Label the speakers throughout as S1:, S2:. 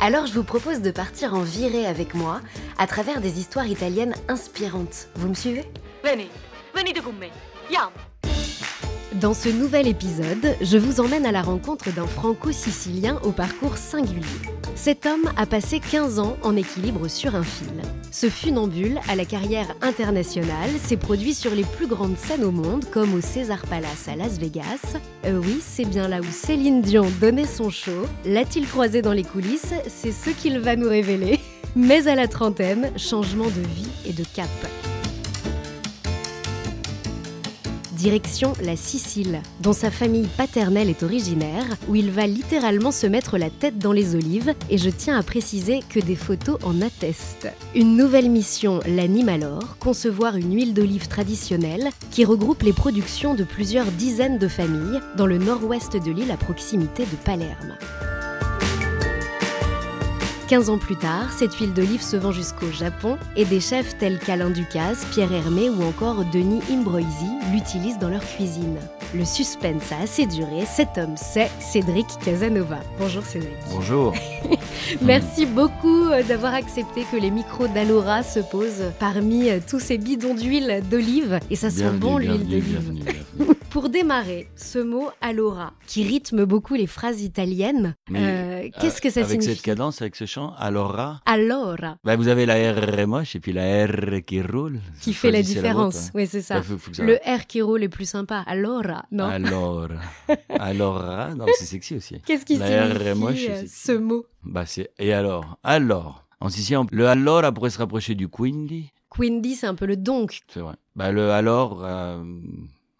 S1: Alors je vous propose de partir en virée avec moi à travers des histoires italiennes inspirantes. Vous me suivez?
S2: Veni, venite con me. Andiamo.
S1: Dans ce nouvel épisode, je vous emmène à la rencontre d'un franco-sicilien au parcours singulier. Cet homme a passé 15 ans en équilibre sur un fil. Ce funambule, à la carrière internationale, s'est produit sur les plus grandes scènes au monde, comme au César Palace à Las Vegas. Euh, oui, c'est bien là où Céline Dion donnait son show. L'a-t-il croisé dans les coulisses? C'est ce qu'il va nous révéler. Mais à la trentaine, changement de vie et de cap. Direction la Sicile, dont sa famille paternelle est originaire, où il va littéralement se mettre la tête dans les olives, et je tiens à préciser que des photos en attestent. Une nouvelle mission l'anime alors, concevoir une huile d'olive traditionnelle qui regroupe les productions de plusieurs dizaines de familles dans le nord-ouest de l'île à proximité de Palerme. 15 ans plus tard, cette huile d'olive se vend jusqu'au Japon et des chefs tels qu'Alain Ducasse, Pierre Hermé ou encore Denis Imbroisi l'utilisent dans leur cuisine. Le suspense a assez duré, cet homme c'est Cédric Casanova. Bonjour Cédric.
S3: Bonjour.
S1: Merci beaucoup euh, d'avoir accepté que les micros d'Alora se posent parmi euh, tous ces bidons d'huile d'olive et ça sent bon l'huile d'olive. Pour démarrer, ce mot allora, qui rythme beaucoup les phrases italiennes,
S3: Mais,
S1: euh, qu'est-ce que ça
S3: avec
S1: signifie
S3: cette cadence, avec ce chant, allora,
S1: Allora,
S3: bah, vous avez la R moche et puis la R qui roule.
S1: qui fait la différence.
S3: hein.
S1: oui, c'est ça.
S3: Bah, faut- faut que ça-
S1: Le R qui roule est plus sympa. Allora, non?
S3: Alors, allora, non, c'est sexy aussi.
S1: Qu'est-ce qui
S3: La R
S1: signifie
S3: moche,
S1: euh,
S3: c'est-
S1: ce mot?
S3: Bah, c'est, et alors, alors. En sicilien, le allora pourrait se rapprocher du quindi,
S1: Quindi, c'est un peu le donc.
S3: c'est vrai. Bah, le alors, euh,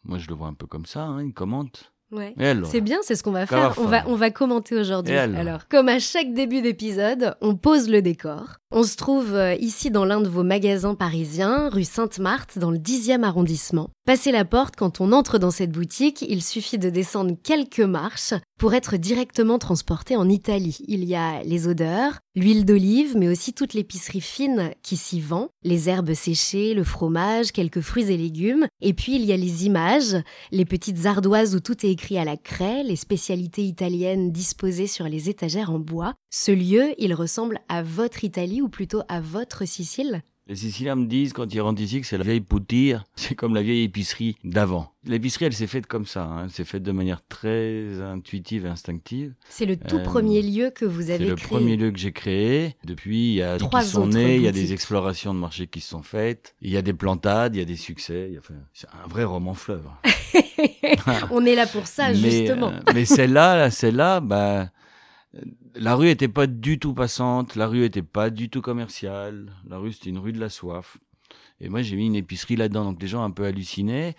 S3: moi je le vois un peu comme ça, hein, il commente.
S1: Ouais. C'est bien, c'est ce qu'on va faire. On va, on va commenter aujourd'hui.
S3: Alors
S1: comme à chaque début d'épisode, on pose le décor. On se trouve euh, ici dans l'un de vos magasins parisiens, rue Sainte-Marthe, dans le 10e arrondissement. Passez la porte, quand on entre dans cette boutique, il suffit de descendre quelques marches pour être directement transporté en Italie. Il y a les odeurs, l'huile d'olive, mais aussi toute l'épicerie fine qui s'y vend, les herbes séchées, le fromage, quelques fruits et légumes. Et puis il y a les images, les petites ardoises où tout est écrit à la craie, les spécialités italiennes disposées sur les étagères en bois. Ce lieu, il ressemble à votre Italie ou plutôt à votre Sicile?
S3: Les Siciliens me disent quand ils rentrent ici que c'est la vieille poutire, c'est comme la vieille épicerie d'avant. L'épicerie, elle s'est faite comme ça, hein. elle s'est faite de manière très intuitive et instinctive.
S1: C'est le tout
S3: Euh,
S1: premier lieu que vous
S3: C'est
S1: avez
S3: le
S1: créé.
S3: premier lieu que j'ai créé. Depuis, il y a
S1: Trois
S3: qui sont nés, il y a des explorations de marché qui se sont faites, il y a des plantades, il y a des succès. il y a- enfin, c'est un vrai roman fleuve.
S1: on est là pour ça,
S3: mais,
S1: justement.
S3: euh, mais celle-là, là, celle-là, bah, la rue était pas du tout passante, la rue était pas du tout commerciale. La rue, c'était une rue de la soif. Et moi, j'ai mis une épicerie là-dedans, donc les gens un peu hallucinés.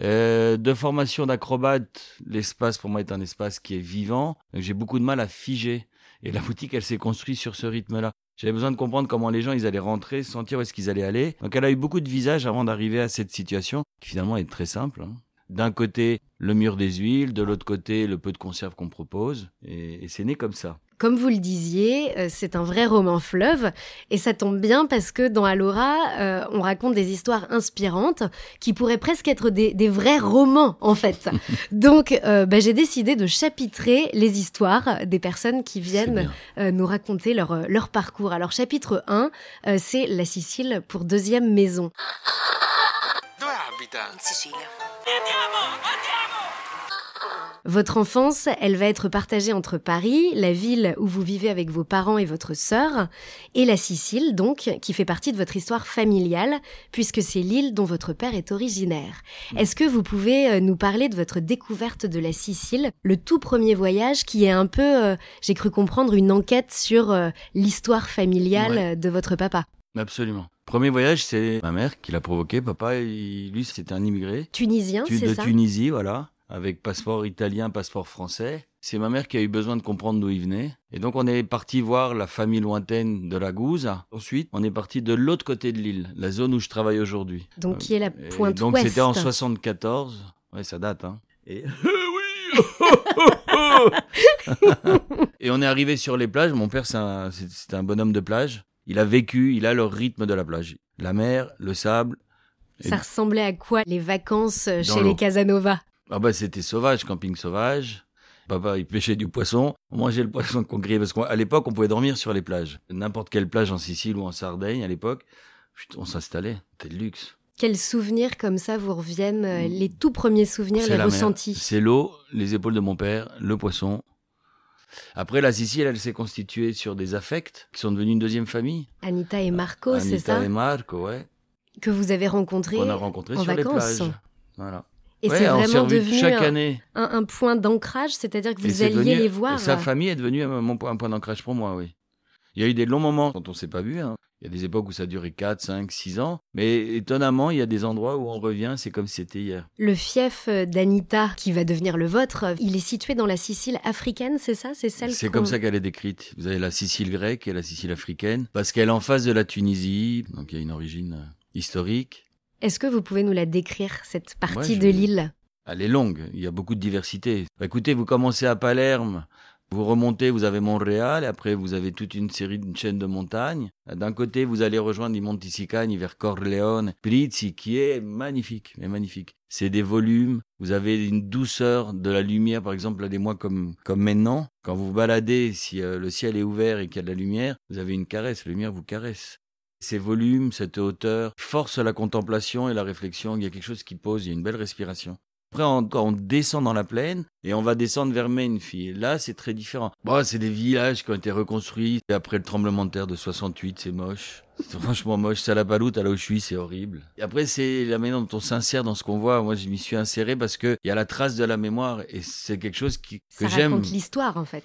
S3: Euh, de formation d'acrobate, l'espace pour moi est un espace qui est vivant. Donc j'ai beaucoup de mal à figer. Et la boutique, elle s'est construite sur ce rythme-là. J'avais besoin de comprendre comment les gens ils allaient rentrer, sentir où est-ce qu'ils allaient aller. Donc elle a eu beaucoup de visages avant d'arriver à cette situation qui finalement est très simple. hein. D'un côté, le mur des huiles, de l'autre côté, le peu de conserve qu'on propose. Et, et c'est né comme ça.
S1: Comme vous le disiez, euh, c'est un vrai roman fleuve et ça tombe bien parce que dans Alora, euh, on raconte des histoires inspirantes qui pourraient presque être des, des vrais romans en fait. Donc euh, bah, j'ai décidé de chapitrer les histoires des personnes qui viennent nous raconter leur, leur parcours. Alors chapitre 1, euh, c'est la Sicile pour deuxième maison.
S4: Abita?
S2: In Sicilia.
S1: Votre enfance, elle va être partagée entre Paris, la ville où vous vivez avec vos parents et votre sœur, et la Sicile, donc, qui fait partie de votre histoire familiale, puisque c'est l'île dont votre père est originaire. Est-ce que vous pouvez euh, nous parler de votre découverte de la Sicile, le tout premier voyage qui est un peu, euh, j'ai cru comprendre, une enquête sur euh, l'histoire familiale
S3: Ouais.
S1: de votre papa?
S3: Absolument. Premier voyage, c'est ma mère qui l'a provoqué. Papa, il- lui, c'était un immigré
S1: Tunisien,
S3: Tu-
S1: c'est
S3: de
S1: ça?
S3: Tunisie, voilà, avec passeport italien, passeport français. C'est ma mère qui a eu besoin de comprendre d'où il venait. Et donc on est parti voir la famille lointaine de la Gouze. Ensuite, on est parti de l'autre côté de l'île, la zone où je travaille aujourd'hui.
S1: Donc qui est la
S3: Et
S1: pointe
S3: donc
S1: ouest
S3: c'était en 74. Ouais, ça date, hein. Et... Et on est arrivé sur les plages. Mon père, c'est un, un bonhomme de plage. Il a vécu, il a le rythme de la plage. La mer, le sable. Et-
S1: Ça ressemblait à quoi les vacances euh,
S3: Dans
S1: chez les Casanova?
S3: Ah bah c'était sauvage, camping sauvage. Papa, il pêchait du poisson. On mangeait le poisson qu'on grillait parce qu'à l'époque, on pouvait dormir sur les plages. N'importe quelle plage en Sicile ou en Sardaigne à l'époque, on s'installait. C'était le luxe.
S1: Quels souvenirs comme ça vous reviennent euh, Les tout premiers souvenirs, les ressentis?
S3: C'est l'eau, les épaules de mon père, le poisson. Après, la Sicile, elle s'est constituée sur des affects qui sont devenus une deuxième famille.
S1: Anita et Marco, c'est
S3: Anita
S1: ça
S3: et Marco, ouais.
S1: Que vous avez rencontrés
S3: Qu'on a rencontrés
S1: en
S3: sur
S1: vacances.
S3: les plages. Voilà.
S1: Et
S3: Ouais,
S1: c'est
S3: on
S1: vraiment devenu
S3: chaque
S1: un,
S3: année.
S1: un- un point d'ancrage, c'est-à-dire que vous alliez
S3: devenu-
S1: les voir.
S3: Sa famille est devenue un, point d'ancrage pour moi, oui. Il y a eu des longs moments quand on s'est pas vu. hein. Il y a des époques où ça duré 4, 5, 6 ans. Mais étonnamment, il y a des endroits où on revient, c'est comme si c'était hier.
S1: Le fief euh, d'Anita, qui va devenir le vôtre, euh, il est situé dans la Sicile africaine, c'est ça? C'est celle
S3: C'est comme ça qu'elle est décrite. Vous avez la Sicile grecque et la Sicile africaine. Parce qu'elle est en face de la Tunisie. Donc il y a une origine euh, historique.
S1: Est-ce que vous pouvez nous la décrire, cette partie
S3: Ouais,
S1: de l'île?
S3: Elle est longue, il y a beaucoup de diversité. Écoutez, vous commencez à Palerme, vous remontez, vous avez Montréal, après vous avez toute une série de chaînes de montagnes. D'un côté, vous allez rejoindre les Monti Sicani vers Corleone, Prizzi, qui est magnifique, mais magnifique. C'est des volumes, vous avez une douceur de la lumière, par exemple, là, des mois comme, comme maintenant. Quand vous vous baladez, si euh, le ciel est ouvert et qu'il y a de la lumière, vous avez une caresse, la lumière vous caresse. Ces volumes, cette hauteur, force la contemplation et la réflexion. Il y a quelque chose qui pose, il y a une belle respiration. Après, on, on descend dans la plaine et on va descendre vers Menfi. Et là, c'est très différent. Bon, c'est des villages qui ont été reconstruits. Après le tremblement de terre de 68, c'est moche. C'est franchement moche. Salapaloute, là où je suis, c'est horrible. Et après, c'est la manière dont on s'insère dans ce qu'on voit. Moi, je m'y suis inséré parce que il y a la trace de la mémoire et c'est quelque chose qui, que
S1: Ça
S3: j'aime.
S1: raconte l'histoire, en fait.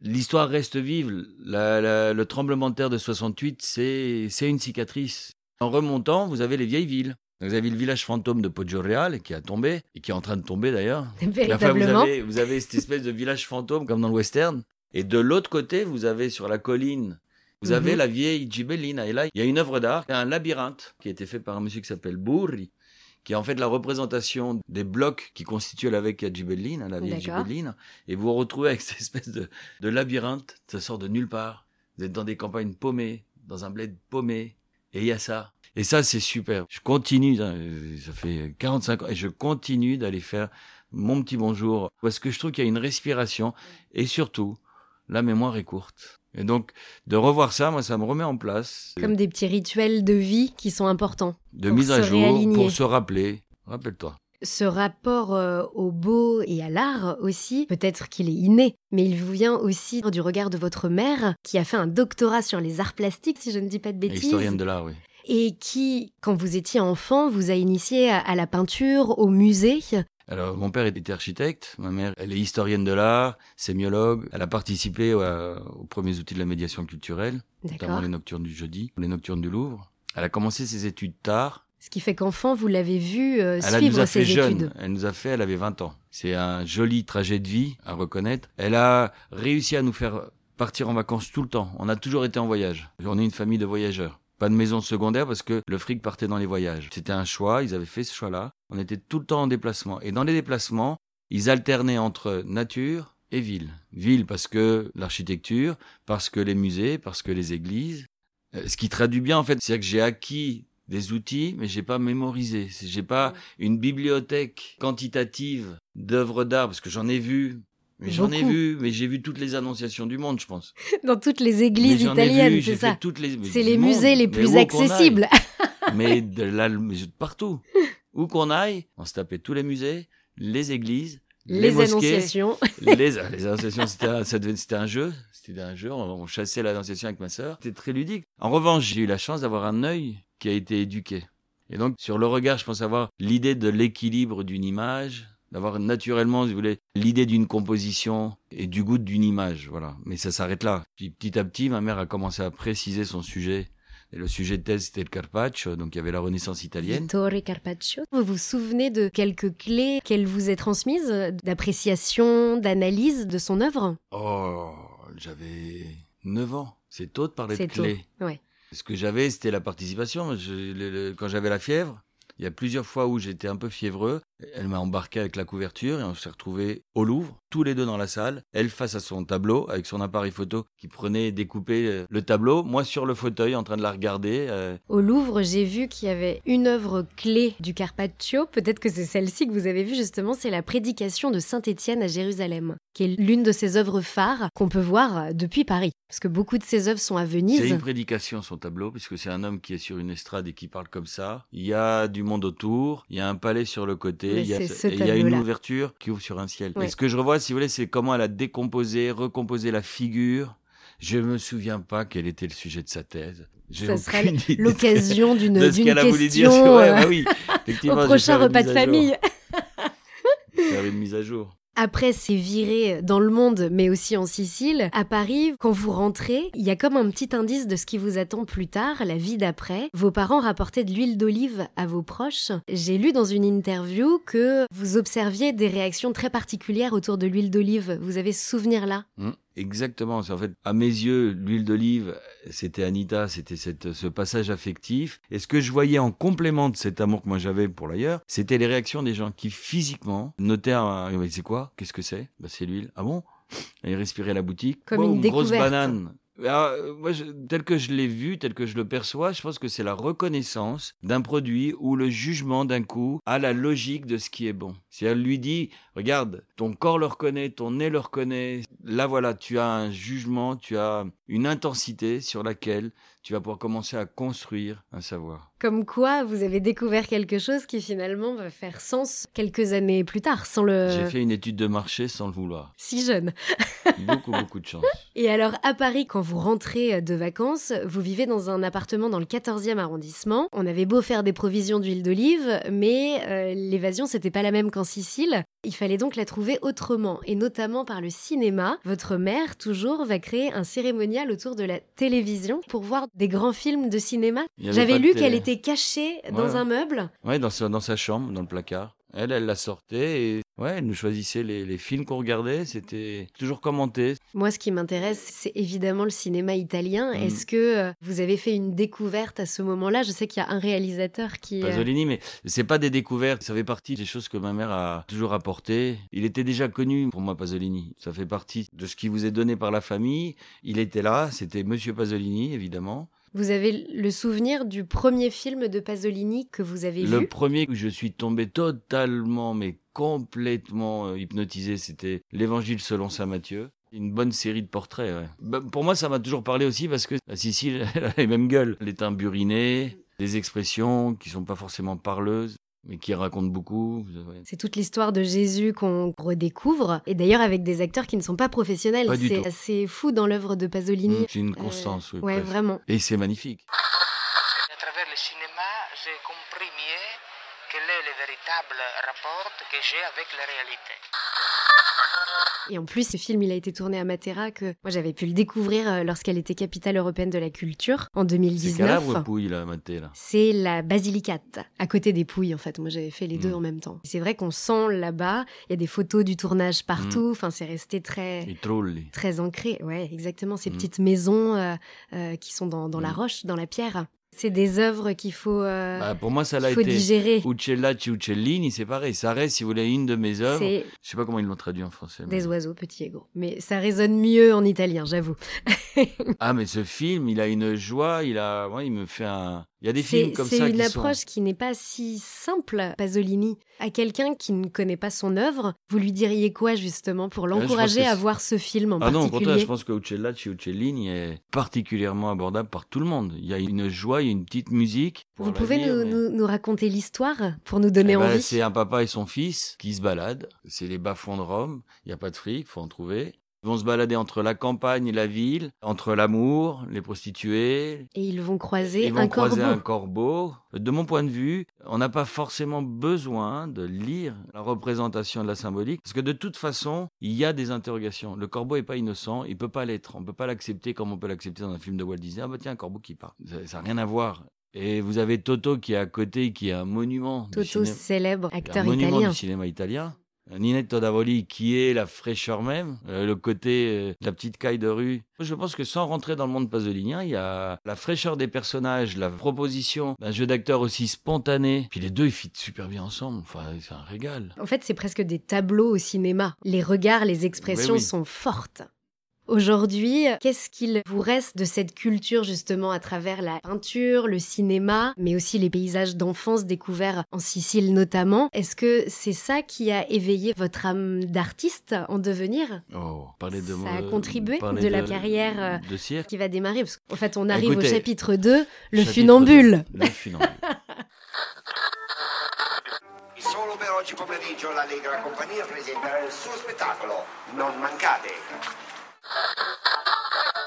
S3: L'histoire reste vive. La- la- le tremblement de terre de 68, c'est c'est une cicatrice. En remontant, vous avez les vieilles villes. Vous avez le village fantôme de Poggio-Real qui a tombé, et qui est en train de tomber d'ailleurs. Enfin, vous, avez, vous avez cette espèce de village fantôme comme dans le western. Et de l'autre côté, vous avez sur la colline, vous
S1: Mhm.
S3: avez la vieille Gibellina. Et là, il y a une œuvre d'art, un labyrinthe qui a été fait par un monsieur qui s'appelle Burri, qui est en fait la représentation des blocs qui constituent la vecchia Gibellina, la vieille. Gibellina. Et vous vous retrouvez avec cette espèce de, de labyrinthe, ça sort de nulle part. Vous êtes dans des campagnes paumées, dans un bled paumé, et il y a ça. Et ça, c'est super. Je continue, hein, euh, ça fait 45 ans, et je continue d'aller faire mon petit bonjour, parce que je trouve qu'il y a une respiration, et surtout, la mémoire est courte. Et donc, de revoir ça, moi, ça me remet en place.
S1: Comme des petits rituels de vie qui sont importants.
S3: de mise à jour,
S1: réaligner.
S3: pour se rappeler. Rappelle-toi.
S1: Ce rapport euh, au beau et à l'art aussi, peut-être qu'il est inné, mais il vous vient aussi du regard de votre mère, qui a fait un doctorat sur les arts plastiques, si je ne dis pas de bêtises,
S3: Historienne de l'art, oui.
S1: Et qui, quand vous étiez enfant, vous a initié à, à la peinture, au musée?
S3: Alors, mon père était architecte, ma mère, elle est historienne de l'art, sémiologue. Elle a participé aux premiers outils de la médiation culturelle, notamment les nocturnes du jeudi, les nocturnes du Louvre. Elle a commencé ses études tard.
S1: Ce qui fait qu'enfant, vous l'avez vu euh,
S3: Elle a-
S1: suivre
S3: nous a
S1: ses
S3: fait jeune.
S1: études.
S3: Elle nous a fait, elle avait 20 ans. C'est un joli trajet de vie à reconnaître. Elle a réussi à nous faire partir en vacances tout le temps. On a toujours été en voyage. On est une famille de voyageurs. Pas de maison secondaire parce que le fric partait dans les voyages. C'était un choix, ils avaient fait ce choix-là. On était tout le temps en déplacement. Et dans les déplacements, ils alternaient entre nature et ville. Ville parce que l'architecture, parce que les musées, parce que les églises. Euh, Ce qui traduit bien en fait, c'est que j'ai acquis des outils, mais j'ai pas mémorisé. J'ai pas une bibliothèque quantitative d'œuvres d'art parce que j'en ai vu. Mais j'en ai vu, mais j'ai vu toutes les annonciations du monde, je pense.
S1: Dans toutes les églises italiennes, c'est ça.
S3: les.
S1: C'est les
S3: monde.
S1: musées les plus accessibles.
S3: mais de là, mais partout. Où qu'on aille, on se tapait tous les musées, les églises, les,
S1: Les
S3: mosquées,
S1: annonciations.
S3: les, les annonciations, un, c'était un jeu. C'était un jeu. On, on chassait l'annonciation avec ma sœur. C'était très ludique. En revanche, j'ai eu la chance d'avoir un œil qui a été éduqué. Et donc, sur le regard, je pense avoir l'idée de l'équilibre d'une image, d'avoir naturellement, si vous voulez, l'idée d'une composition et du goût d'une image. Voilà. Mais ça s'arrête là. Puis petit à petit, ma mère a commencé à préciser son sujet Et le sujet de thèse, c'était le Carpaccio, donc il y avait la Renaissance italienne.
S1: Vittore Carpaccio. Vous vous souvenez de quelques clés qu'elle vous ait transmises, d'appréciation, d'analyse de son œuvre?
S3: Oh, j'avais 9 ans. C'est tôt de parler de clés.
S1: Ouais.
S3: Ce que j'avais, c'était la participation. Je- le- le- quand j'avais la fièvre, il y a plusieurs fois où j'étais un peu fiévreux. Elle m'a embarqué avec la couverture et on s'est retrouvés au Louvre, tous les deux dans la salle. Elle face à son tableau, avec son appareil photo qui prenait et découpait euh, le tableau. Moi sur le fauteuil en train de la regarder. euh,
S1: Au Louvre, j'ai vu qu'il y avait une œuvre clé du Carpaccio. Peut-être que c'est celle-ci que vous avez vue justement. C'est la prédication de Saint Étienne à Jérusalem, qui est l'une de ses œuvres phares qu'on peut voir depuis Paris. Parce que beaucoup de ses œuvres sont à
S3: C'est
S1: Venise.
S3: une prédication, son tableau, puisque c'est un homme qui est sur une estrade et qui parle comme ça. Il y a du monde autour, il y a un palais sur le côté,
S1: Mais
S3: il y a,
S1: c'est ce
S3: et il y a une ouverture qui ouvre sur un ciel.
S1: Ouais.
S3: Et ce que je revois, si vous voulez, c'est comment elle a décomposé, recomposé la figure. Je me souviens pas quel était le sujet de sa thèse.
S1: Ça
S3: aucune
S1: sera
S3: idée
S1: l'occasion d'une d'une
S3: qu'elle a voulu dire.
S1: question
S3: Ouais,
S1: euh,
S3: bah oui.
S1: Au prochain repas de famille.
S3: Faire une mise à jour.
S1: Après ces virées dans le monde, mais aussi en Sicile, à Paris, quand vous rentrez, il y a comme un petit indice de ce qui vous attend plus tard, la vie d'après. Vos parents rapportaient de l'huile d'olive à vos proches. J'ai lu dans une interview que vous observiez des réactions très particulières autour de l'huile d'olive. Vous avez ce souvenir-là?
S3: Mm, Exactement. En fait, à mes yeux, l'huile d'olive, c'était Anita, c'était cette, ce passage affectif. Et ce que je voyais en complément de cet amour que moi j'avais pour l'ailleurs, c'était les réactions des gens qui physiquement notaient, c'est quoi? Qu'est-ce que c'est? Bah, C'est l'huile. Ah bon? Ils respiraient la boutique.
S1: Comme
S3: Boum,
S1: une
S3: grosse banane. Alors, euh, moi, je- tel que je l'ai vu, tel que je le perçois, je pense que c'est la reconnaissance d'un produit ou le jugement d'un coup à la logique de ce qui est bon. Si elle lui dit, regarde, ton corps le reconnaît, ton nez le reconnaît, là voilà, tu as un jugement, tu as une intensité sur laquelle tu vas pouvoir commencer à construire un savoir.
S1: Comme quoi, vous avez découvert quelque chose qui finalement va faire sens quelques années plus tard, sans le...
S3: J'ai fait une étude de marché sans le vouloir.
S1: Si jeune.
S3: Beaucoup, beaucoup de chance.
S1: Et alors, à Paris, quand vous rentrez de vacances, vous vivez dans un appartement dans le 14e arrondissement. On avait beau faire des provisions d'huile d'olive, mais euh, l'évasion, c'était pas la même qu'en Sicile. Il fallait donc la trouver autrement, et notamment par le cinéma. Votre mère, toujours, va créer un cérémonial autour de la télévision pour voir des grands films de cinéma. J'avais lu qu'elle était cachée dans
S3: Ouais.
S1: un meuble.
S3: Dans sa, dans sa chambre, dans le placard. Elle, elle la sortait et ouais, elle nous choisissait les, les films qu'on regardait. C'était toujours commenté.
S1: Moi, ce qui m'intéresse, c'est évidemment le cinéma italien.
S3: Mm.
S1: Est-ce que euh, vous avez fait une découverte à ce moment-là? Je sais qu'il y a un réalisateur qui... euh,
S3: Pasolini, mais c'est pas des découvertes. Ça fait partie des choses que ma mère a toujours apportées. Il était déjà connu pour moi, Pasolini. Ça fait partie de ce qui vous est donné par la famille. Il était là. C'était Monsieur Pasolini, évidemment.
S1: Vous avez le souvenir du premier film de Pasolini que vous avez
S3: Le
S1: vu?
S3: premier où je suis tombé totalement, mais complètement euh, hypnotisé, c'était L'Évangile selon saint Matthieu. Une bonne série de portraits. ouais. Bah, pour moi, ça m'a toujours parlé aussi parce que la Sicile, elle a les mêmes gueules. Les teints burinés, des expressions qui sont pas forcément parleuses, mais qui racontent beaucoup. ouais.
S1: C'est toute l'histoire de Jésus qu'on redécouvre, et d'ailleurs avec des acteurs qui ne sont pas professionnels. C'est assez fou dans l'œuvre de Pasolini.
S3: Mm, C'est une
S1: Euh,
S3: constance, oui.
S1: ouais, vraiment.
S3: Et c'est magnifique.
S5: À travers le cinéma, j'ai compris mieux quel est le véritable rapport que j'ai avec la réalité.
S1: Et en plus, ce film, il a été tourné à Matera, que moi j'avais pu le découvrir euh, lorsqu'elle était capitale européenne de la culture en
S3: C'est
S1: 2019.
S3: Calabre Pouille, là, Maté, là.
S1: C'est la Basilicate, à côté des Pouilles en fait. Moi j'avais fait les deux
S3: Mm.
S1: en même temps. C'est vrai qu'on sent là-bas, il y a des photos du tournage partout,
S3: Mm.
S1: enfin c'est resté très très ancré. Ouais, exactement, ces
S3: Mm.
S1: petites maisons euh, euh, qui sont dans, dans la roche, dans la pierre. C'est des œuvres qu'il faut, euh,
S3: Bah, pour moi, ça l'a été.
S1: digérer.
S3: Uccellacci, Uccellini, c'est pareil. Ça reste, si vous voulez, une de mes œuvres. Je sais pas comment ils l'ont traduit en français. mais-
S1: des oiseaux petits et gros. Mais ça résonne mieux en italien, j'avoue.
S3: Ah, mais ce film, il a une joie, il a, ouais, il me fait un. Il y a des
S1: C'est
S3: films comme
S1: c'est
S3: ça
S1: une
S3: qui
S1: approche
S3: sont.
S1: qui n'est pas si simple, Pasolini. À quelqu'un qui ne connaît pas son œuvre, vous lui diriez quoi justement pour
S3: pense
S1: l'encourager à
S3: c'est-
S1: voir ce film en
S3: Ah non, au
S1: particulier
S3: contraire, je pense que Uccellacci, Uccellini est particulièrement abordable par tout le monde. Il y a une joie, il y a une petite musique.
S1: Vous pouvez
S3: lire,
S1: nous,
S3: mais-
S1: nous- nous raconter l'histoire pour nous donner
S3: Eh ben,
S1: envie?
S3: C'est un papa et son fils qui se baladent. C'est les bas-fonds de Rome. Il n'y a pas de fric, faut en trouver. Ils vont se balader entre la campagne et la ville, entre l'amour, les prostituées.
S1: Et ils vont croiser
S3: ils vont
S1: un
S3: croiser
S1: corbeau.
S3: un corbeau. De mon point de vue, on n'a pas forcément besoin de lire la représentation de la symbolique, parce que de toute façon, il y a des interrogations. Le corbeau est pas innocent, il peut pas l'être. On peut pas l'accepter comme on peut l'accepter dans un film de Walt Disney. Ah bah tiens, un corbeau qui part. Ça n'a rien à voir. Et vous avez Toto qui est à côté, qui est un monument. du
S1: Toto,
S3: cinéma-
S1: célèbre acteur
S3: un monument
S1: italien.
S3: du cinéma italien. Ninetto Davoli qui est la fraîcheur même, euh, le côté euh, la petite caille de rue. Je pense que sans rentrer dans le monde pasolinien, il y a la fraîcheur des personnages, la proposition d'un jeu d'acteur aussi spontané. Puis les deux ils fit super bien ensemble. Enfin, c'est un régal.
S1: En fait, c'est presque des tableaux au cinéma. Les regards, les expressions
S3: Oui, oui.
S1: sont fortes. Aujourd'hui, qu'est-ce qu'il vous reste de cette culture justement à travers la peinture, le cinéma, mais aussi les paysages d'enfance découverts en Sicile notamment? Est-ce que c'est ça qui a éveillé votre âme d'artiste en devenir?
S3: Oh, parler de
S1: Ça a contribué
S3: parler
S1: de la carrière, euh,
S3: de cirque.
S1: qui va démarrer? Parce qu'en fait, on arrive
S3: Écoutez,
S1: au chapitre 2, le
S3: Chapitre
S1: funambule.
S3: deux, Le funambule.
S6: Solo per oggi pomeriggio l'Allegra Compagnia presenterà il suo spettacolo. Non mancate.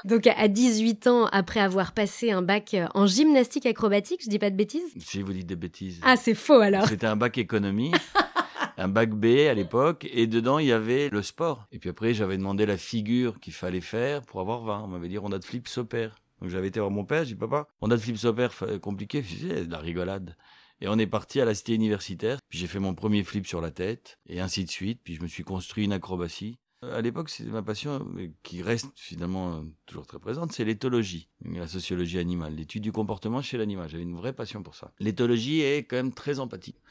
S1: Donc à 18 ans, après avoir passé un bac en gymnastique acrobatique, je dis pas de bêtises?
S3: Si vous dites des bêtises.
S1: Ah, c'est faux alors
S3: C'était un bac économie, un bac B à l'époque, et dedans il y avait le sport. Et puis après j'avais demandé la figure qu'il fallait faire pour avoir 20. On m'avait dit ronda de flip s'opère. Donc j'avais été voir mon père, j'ai dit papa, ronda de flip s'opère, compliqué, disais, de la rigolade. Et on est parti à la cité universitaire, puis j'ai fait mon premier flip sur la tête, et ainsi de suite, puis je me suis construit une acrobatie. À l'époque, c'est ma passion qui reste finalement euh, toujours très présente, c'est l'éthologie, la sociologie animale, l'étude du comportement chez l'animal. J'avais une vraie passion pour ça. L'éthologie est quand même très empathique.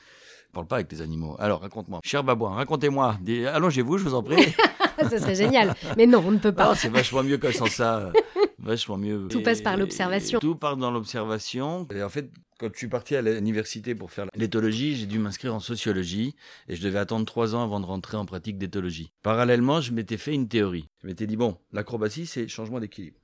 S3: Je parle pas avec les animaux. Alors, raconte-moi. Cher babouin, racontez-moi. Allongez-vous, je vous en prie.
S1: Ça serait génial. Mais non, on ne peut pas.
S3: C'est vachement mieux que sans ça. Vachement mieux.
S1: Tout passe par l'observation.
S3: Tout part dans l'observation. Et en fait, quand je suis parti à l'université pour faire l'éthologie, j'ai dû m'inscrire en sociologie et je devais attendre trois ans avant de rentrer en pratique d'éthologie. Parallèlement, je m'étais fait une théorie. Je m'étais dit, bon, l'acrobatie, c'est changement d'équilibre.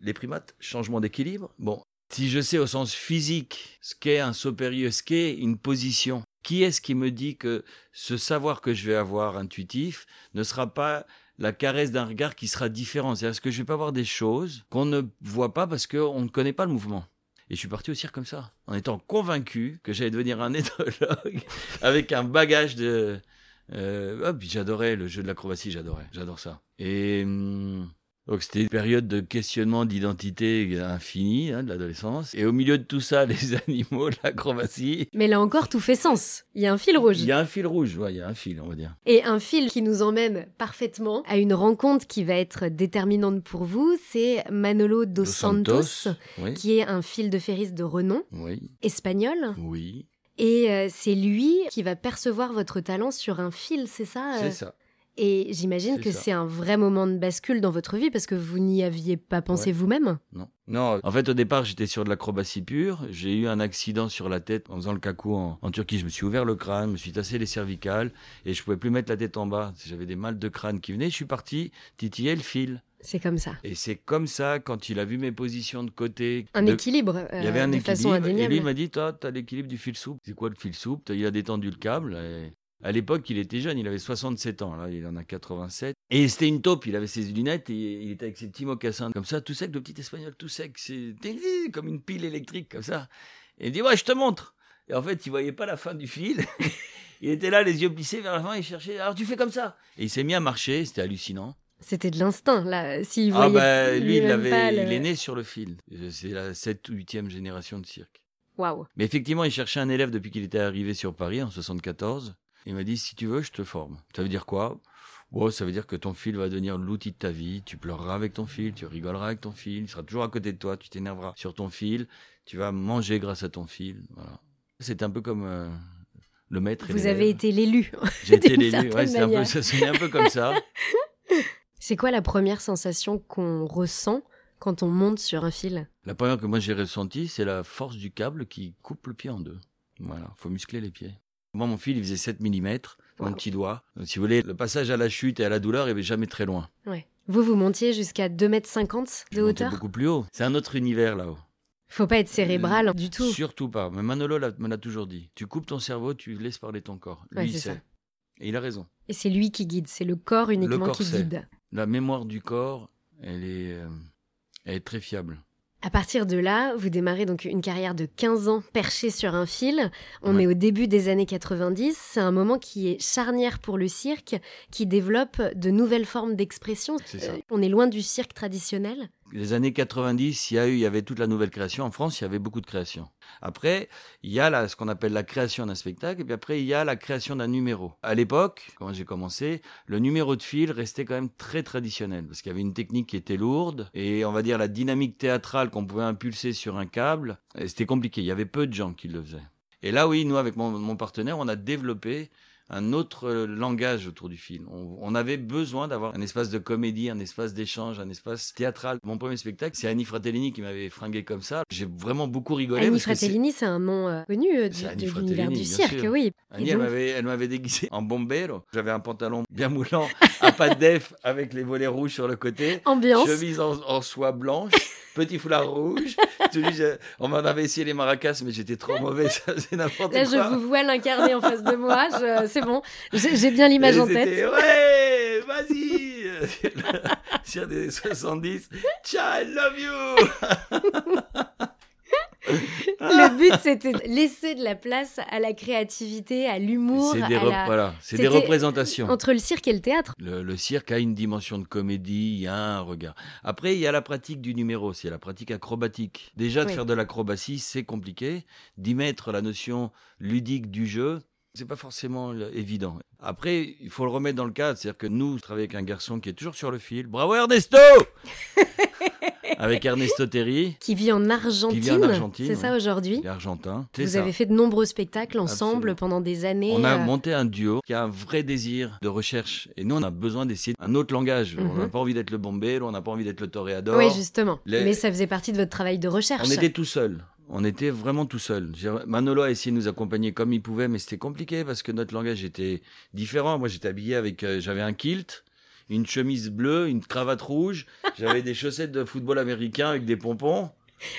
S3: Les primates, changement d'équilibre. Bon, si je sais au sens physique ce qu'est un sopérieux, ce qu'est une position, qui est-ce qui me dit que ce savoir que je vais avoir intuitif ne sera pas la caresse d'un regard qui sera différent? C'est-à-dire que je vais pas voir des choses qu'on ne voit pas parce qu'on ne connaît pas le mouvement? Et je suis parti au cirque comme ça, en étant convaincu que j'allais devenir un éthologue avec un bagage de... Euh, puis j'adorais le jeu de l'acrobatie, j'adorais, j'adore ça. Et hum, donc c'était une période de questionnement d'identité infinie, hein, de l'adolescence. Et au milieu de tout ça, les animaux, l'acrobatie,
S1: Mais là encore, tout fait sens. Il y a un fil rouge.
S3: il y a un fil rouge, ouais, il y a un fil, on va dire.
S1: Et un fil qui nous emmène parfaitement à une rencontre qui va être déterminante pour vous, c'est Manolo dos,
S3: Dos
S1: Santos,
S3: oui,
S1: qui est un fil de ferris de renom,
S3: oui,
S1: espagnol.
S3: oui,
S1: Et euh, c'est lui qui va percevoir votre talent sur un fil, c'est ça euh
S3: c'est ça.
S1: Et j'imagine que c'est un vrai moment de bascule dans votre vie parce que vous n'y aviez pas pensé
S3: Ouais.
S1: vous-même.
S3: Non. Non, en fait, au départ, j'étais sur de l'acrobatie pure. J'ai eu un accident sur la tête en faisant le cacou en, en Turquie. Je me suis ouvert le crâne, je me suis tassé les cervicales et je pouvais plus mettre la tête en bas. J'avais des mal de crâne qui venaient. Je suis parti titiller le fil.
S1: C'est comme ça.
S3: Et c'est comme ça, quand il a vu mes positions de côté.
S1: Un
S3: de-
S1: équilibre euh,
S3: Il y avait un
S1: de
S3: équilibre.
S1: façon
S3: et lui, il m'a dit, toi, t'as l'équilibre du fil souple. C'est quoi le fil souple? Il a détendu le câble. et- À l'époque, il était jeune, il avait 67 ans, là, il en a 87. Et c'était une taupe, il avait ses lunettes et il était avec ses petits mocassins, comme ça, tout sec, le petit espagnol, tout sec, c'est comme une pile électrique, comme ça. Et il dit, ouais, je te montre. Et en fait, il voyait pas la fin du fil. il était là, les yeux plissés vers la fin, il cherchait, alors tu fais comme ça. Et il s'est mis à marcher, c'était hallucinant.
S1: C'était de l'instinct, là. S'il
S3: Ah
S1: voyait
S3: bah, lui, il, avait,
S1: le-
S3: il est né sur le fil. C'est la 7 ou 8e génération de cirque.
S1: Waouh.
S3: Mais effectivement, il cherchait un élève depuis qu'il était arrivé sur Paris en 74. Il m'a dit si tu veux, je te forme. Ça veut dire quoi? Bon, ça veut dire que ton fil va devenir l'outil de ta vie. Tu pleureras avec ton fil, tu rigoleras avec ton fil, il sera toujours à côté de toi, tu t'énerveras sur ton fil, tu vas manger grâce à ton fil. Voilà. C'est un peu comme euh, le maître et
S1: Vous avez été l'élu.
S3: J'ai été l'élu. Ouais, c'est un peu,
S1: manière.
S3: ça sonnait un peu comme ça.
S1: C'est quoi la première sensation qu'on ressent quand on monte sur un fil?
S3: La première que moi j'ai ressentie, c'est la force du câble qui coupe le pied en deux. Voilà, faut muscler les pieds. Moi, mon fil, il faisait 7 mm, mon
S1: Wow.
S3: petit doigt. Donc, si vous voulez, le passage à la chute et à la douleur, il n'est jamais très loin.
S1: Ouais. Vous, vous montiez jusqu'à 2,50 m
S3: Je
S1: de
S3: montais
S1: hauteur?
S3: beaucoup plus haut. C'est un autre univers là-haut.
S1: Faut pas être cérébral du tout.
S3: Surtout pas. Mais Manolo me l'a toujours dit. Tu coupes ton cerveau, tu laisses parler ton corps. Lui, il sait.
S1: ça.
S3: Et il a raison.
S1: Et c'est lui qui guide, c'est le corps uniquement
S3: corps
S1: qui
S3: sait.
S1: guide.
S3: la mémoire du corps, elle est, euh, elle est très fiable.
S1: À partir de là, vous démarrez donc une carrière de 15 ans perchée sur un fil. On
S3: Ouais.
S1: est au début des années 90. C'est un moment qui est charnière pour le cirque, qui développe de nouvelles formes d'expression. Euh, on est loin du cirque traditionnel.
S3: Les années 90, il y a eu, il y avait toute la nouvelle création. En France, il y avait beaucoup de créations. Après, il y a la, ce qu'on appelle la création d'un spectacle, et puis après, il y a la création d'un numéro. À l'époque, quand j'ai commencé, le numéro de fil restait quand même très traditionnel, parce qu'il y avait une technique qui était lourde, et on va dire la dynamique théâtrale qu'on pouvait impulser sur un câble, c'était compliqué. Il y avait peu de gens qui le faisaient. Et là, oui, nous, avec mon, mon partenaire, on a développé un autre euh, langage autour du film. On, on avait besoin d'avoir un espace de comédie, un espace d'échange, un espace théâtral. Mon premier spectacle, c'est Annie Fratellini qui m'avait fringué comme ça. J'ai vraiment beaucoup rigolé.
S1: Annie
S3: parce
S1: Fratellini, c'est un nom euh, connu euh, du- de l'univers du cirque,
S3: sûr.
S1: oui.
S3: Annie,
S1: donc-
S3: elle m'avait déguisé en bombero. J'avais un pantalon bien moulant, pas de def, avec les volets rouges sur le côté.
S1: Ambiance.
S3: Chemise en, en soie blanche, petit foulard rouge. Je on m'en avait essayé les maracas, mais j'étais trop mauvais, faisait n'importe
S1: Là,
S3: quoi.
S1: je vous vois l'incarner en face de moi. C'est bon. J'ai bien l'image en tête.
S3: Ouais, vas-y Sur des 70, Ciao, I love you
S1: Le but, c'était de laisser de la place à la créativité, à l'humour,
S3: C'est des, rep-
S1: la-
S3: voilà, des représentations.
S1: entre le cirque et le théâtre.
S3: Le, le cirque a une dimension de comédie, il y a un regard. Après, il y a la pratique du numéro, c'est la pratique acrobatique. Déjà, de
S1: Oui.
S3: faire de l'acrobatie, c'est compliqué. D'y mettre la notion ludique du jeu, c'est pas forcément évident. Après, il faut le remettre dans le cadre, c'est-à-dire que nous, je travaille avec un garçon qui est toujours sur le fil. Bravo Ernesto Avec Ernesto Terry,
S1: Qui vit en Argentine. C'est ça aujourd'hui.
S3: argentin.
S1: Vous
S3: ça.
S1: avez fait de nombreux spectacles ensemble
S3: Absolument.
S1: pendant des années.
S3: On a
S1: euh,
S3: monté un duo qui a un vrai désir de recherche. Et nous, on a besoin d'essayer un autre langage. On
S1: Mhm.
S3: n'a pas envie d'être le bombero, on n'a pas envie d'être le toréador.
S1: Oui, justement.
S3: Les-
S1: Mais ça faisait partie de votre travail de recherche.
S3: On était tout seul. On était vraiment tout seul. Manolo a essayé de nous accompagner comme il pouvait, mais c'était compliqué parce que notre langage était différent. Moi, j'étais habillé avec, euh, j'avais un kilt, une chemise bleue, une cravate rouge, j'avais des chaussettes de football américain avec des pompons.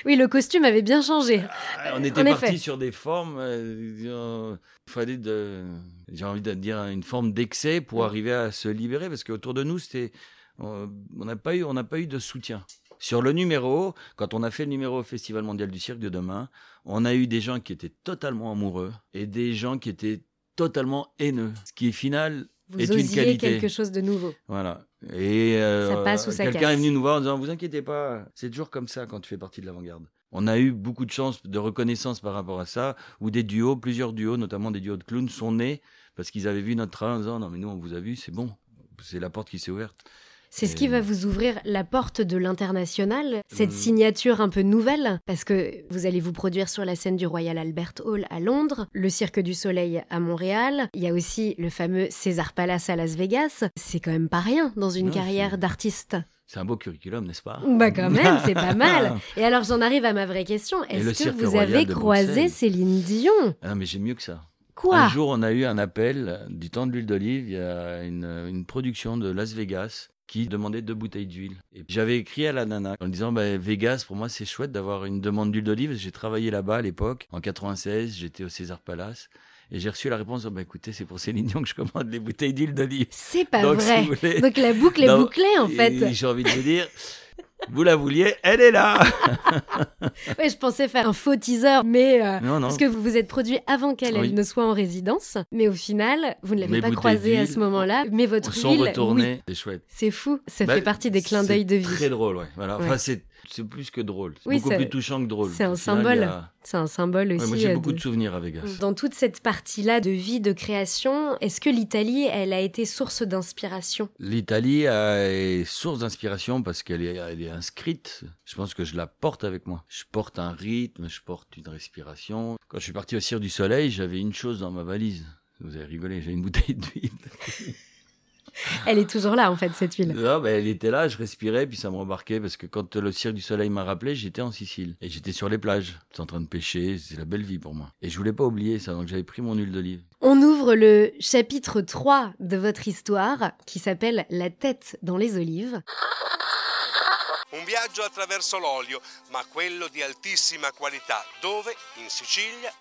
S1: Oui, le costume avait bien changé.
S3: Ah, on était
S1: en
S3: parti sur des formes. euh, euh, Il fallait de, j'ai envie de dire une forme d'excès pour
S1: Mm.
S3: arriver à se libérer parce qu'autour de nous c'était, euh, on n'a pas eu, on n'a pas eu de soutien. Sur le numéro, quand on a fait le numéro au Festival mondial du cirque de demain, on a eu des gens qui étaient totalement amoureux et des gens qui étaient totalement haineux. Ce qui, au final,
S1: Vous
S3: est une
S1: osiez
S3: qualité.
S1: quelque chose de nouveau.
S3: Voilà. Et euh, quelqu'un est venu nous voir en disant Vous inquiétez pas, c'est toujours comme ça quand tu fais partie de l'avant-garde. On a eu beaucoup de chance de reconnaissance par rapport à ça, où des duos, plusieurs duos, notamment des duos de clowns, sont nés parce qu'ils avaient vu notre travail en disant Non, mais nous, on vous a vu, c'est bon. C'est la porte qui s'est ouverte.
S1: C'est ce qui va vous ouvrir la porte de l'international, cette
S3: Euh.
S1: signature un peu nouvelle, parce que vous allez vous produire sur la scène du Royal Albert Hall à Londres, le Cirque du Soleil à Montréal, il y a aussi le fameux César Palace à Las Vegas. C'est quand même pas rien dans une
S3: Non,
S1: carrière d'artiste.
S3: C'est un beau curriculum, n'est-ce pas?
S1: Bah quand même, c'est pas mal. Et alors j'en arrive à ma vraie question. Est-ce que vous avez croisé. Céline Dion?
S3: Ah non, mais j'ai mieux que ça.
S1: Quoi?
S3: Un jour, on a eu un appel du temps de l'huile d'olive. Il y a une, une production de Las Vegas qui demandait deux bouteilles d'huile. Et j'avais écrit à la nana en disant bah, Vegas, pour moi, c'est chouette d'avoir une demande d'huile d'olive. J'ai travaillé là-bas à l'époque. En 96, j'étais au César Palace. Et j'ai reçu la réponse bah, écoutez, c'est pour Céline Dion que je commande les bouteilles d'huile d'olive.
S1: C'est pas
S3: Donc,
S1: vrai.
S3: voulez-
S1: Donc la boucle est bouclée en fait.
S3: J'ai envie de vous dire vous la vouliez, elle est là
S1: Ouais, je pensais faire un faux teaser, mais euh,
S3: Non, non.
S1: parce que vous vous êtes produit avant qu'elle
S3: Oui.
S1: elle ne soit en résidence, mais au final, vous ne l'avez pas croisée à ce moment-là, mais votre
S3: Sont
S1: huile,
S3: retournés,
S1: oui,
S3: c'est chouette.
S1: c'est fou, ça
S3: Bah,
S1: fait partie des clins d'œil de vie.
S3: Très drôle, ouais. Voilà.
S1: Ouais.
S3: Enfin, c'est c'est plus que drôle. C'est
S1: Oui,
S3: beaucoup plus touchant que drôle.
S1: c'est un symbole
S3: a-
S1: C'est un symbole aussi.
S3: Ouais, moi, j'ai
S1: euh,
S3: beaucoup
S1: de-
S3: de souvenirs à Vegas.
S1: Dans toute cette partie-là de vie, de création, est-ce que l'Italie, elle a été source d'inspiration?
S3: L'Italie euh, est source d'inspiration parce qu'elle est, elle est inscrite. Je pense que je la porte avec moi. Je porte un rythme, je porte une respiration. Quand je suis parti au Cirque du Soleil, j'avais une chose dans ma valise. Vous avez rigolé, j'ai une bouteille d'huile.
S1: Elle est toujours là, en fait, cette huile.
S3: Non, ben, elle était là, je respirais, puis ça me rembarquait parce que quand le Cirque du Soleil m'a rappelé, j'étais en Sicile. Et j'étais sur les plages. J'étais en train de pêcher, c'est la belle vie pour moi. Et je voulais pas oublier ça, donc j'avais pris mon huile d'olive.
S1: On ouvre le chapitre 3 de votre histoire, qui s'appelle La tête dans les olives.
S7: Un viaggio attraverso l'olio, ma quello di altissima qualità. Dove? In Sicilia.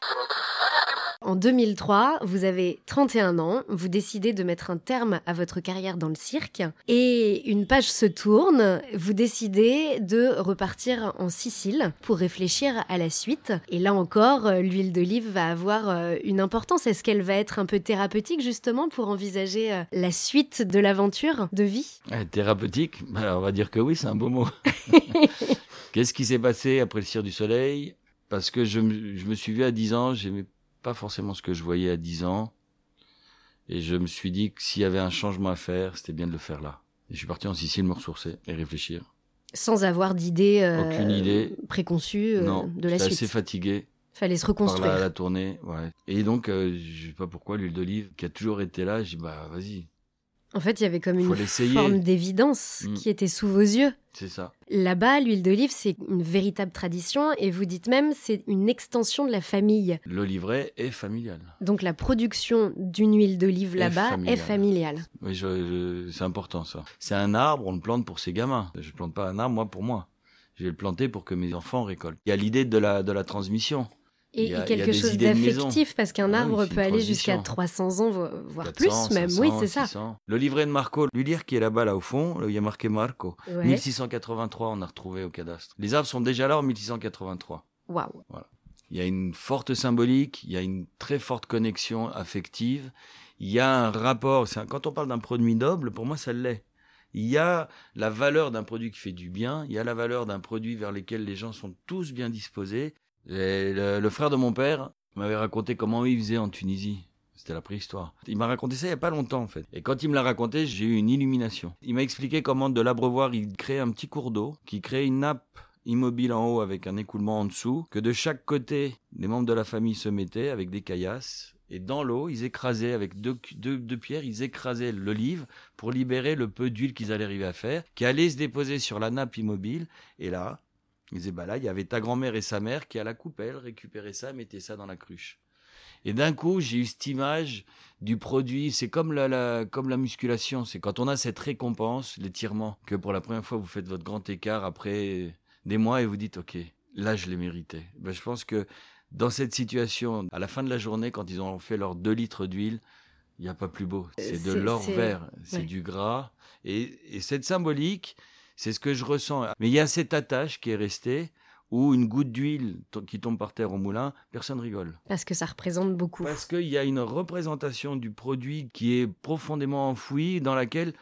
S1: En 2003, vous avez 31 ans, vous décidez de mettre un terme à votre carrière dans le cirque et une page se tourne, vous décidez de repartir en Sicile pour réfléchir à la suite. Et là encore, l'huile d'olive va avoir euh, une importance. Est-ce qu'elle va être un peu thérapeutique justement pour envisager euh, la suite de l'aventure de vie?
S3: Eh, thérapeutique Bah, On va dire que oui, c'est un beau mot. Qu'est-ce qui s'est passé après le Cire du Soleil? Parce que je, me- je me suis vu à 10 ans, j'aimais pas forcément ce que je voyais à 10 ans. Et je me suis dit que s'il y avait un changement à faire, c'était bien de le faire là. Et je suis parti en Sicile me ressourcer et réfléchir.
S1: Sans avoir d'idée, euh, préconçue euh,
S3: non,
S1: de la suite.
S3: assez fatigué
S1: Fallait se
S3: par
S1: reconstruire.
S3: la, la tournée. Ouais. Et donc, euh, je sais pas pourquoi, l'huile d'olive, qui a toujours été là, j'ai dit, bah vas-y,
S1: En fait, il y avait comme
S3: Faut
S1: une forme d'évidence
S3: Mm.
S1: qui était sous vos yeux.
S3: c'est ça.
S1: Là-bas, l'huile d'olive, c'est une véritable tradition et vous dites même c'est une extension de la famille.
S3: L'olivret est familial.
S1: Donc la production d'une huile d'olive là-bas est familiale.
S3: Oui, je, je- c'est important ça. C'est un arbre, on le plante pour ses gamins. Je plante pas un arbre moi pour moi. Je vais le planter pour que mes enfants récoltent. Il y a l'idée de la de la transmission.
S1: Et,
S3: a-
S1: et quelque chose d'affectif parce qu'un
S3: Ah oui,
S1: arbre peut aller jusqu'à
S3: transition.
S1: 300 ans, vo- voire
S3: 400,
S1: plus même.
S3: 500,
S1: oui, c'est ça.
S3: 600. Le livret de Marco, l'huilière qui est là-bas, là au fond, il y a marqué Marco.
S1: Ouais.
S3: 1683, on a retrouvé au cadastre. Les arbres sont déjà là en 1683.
S1: Waouh.
S3: Il y a une forte symbolique, il y a une très forte connexion affective, il y a un rapport. un- quand on parle d'un produit noble, pour moi, ça l'est. Il y a la valeur d'un produit qui fait du bien, il y a la valeur d'un produit vers lequel les gens sont tous bien disposés. Le, frère de mon père m'avait raconté comment il faisait en Tunisie. C'était la préhistoire. Il m'a raconté ça il y a pas longtemps en fait. Et quand il me l'a raconté, j'ai eu une illumination. Il m'a expliqué comment de l'abreuvoir, il crée un petit cours d'eau qui crée une nappe immobile en haut avec un écoulement en dessous, que de chaque côté, les membres de la famille se mettaient avec des caillasses, et dans l'eau, ils écrasaient avec deux pierres, ils écrasaient l'olive pour libérer le peu d'huile qu'ils allaient arriver à faire, qui allait se déposer sur la nappe immobile, et là, ils disaient, bah là, il y avait ta grand-mère et sa mère qui, à la coupelle, récupéraient ça, mettaient ça dans la cruche. Et d'un coup, j'ai eu cette image du produit. C'est comme la, la, comme la musculation. C'est quand on a cette récompense, l'étirement, que pour la première fois, vous faites votre grand écart après des mois et vous dites, OK, là, je l'ai mérité. Ben, je pense que dans cette situation, à la fin de la journée, quand ils ont fait leurs 2 litres d'huile, il n'y a pas plus beau. C'est de
S1: c'est-
S3: l'or vert, c'est
S1: ouais.
S3: du gras. Et, et cette symbolique, c'est ce que je ressens. Mais il y a cette attache qui est restée, où une goutte d'huile qui tombe par terre au moulin, personne rigole.
S1: Parce que ça représente beaucoup.
S3: Parce qu'il y a une représentation du produit qui est profondément enfouie, dans laquelle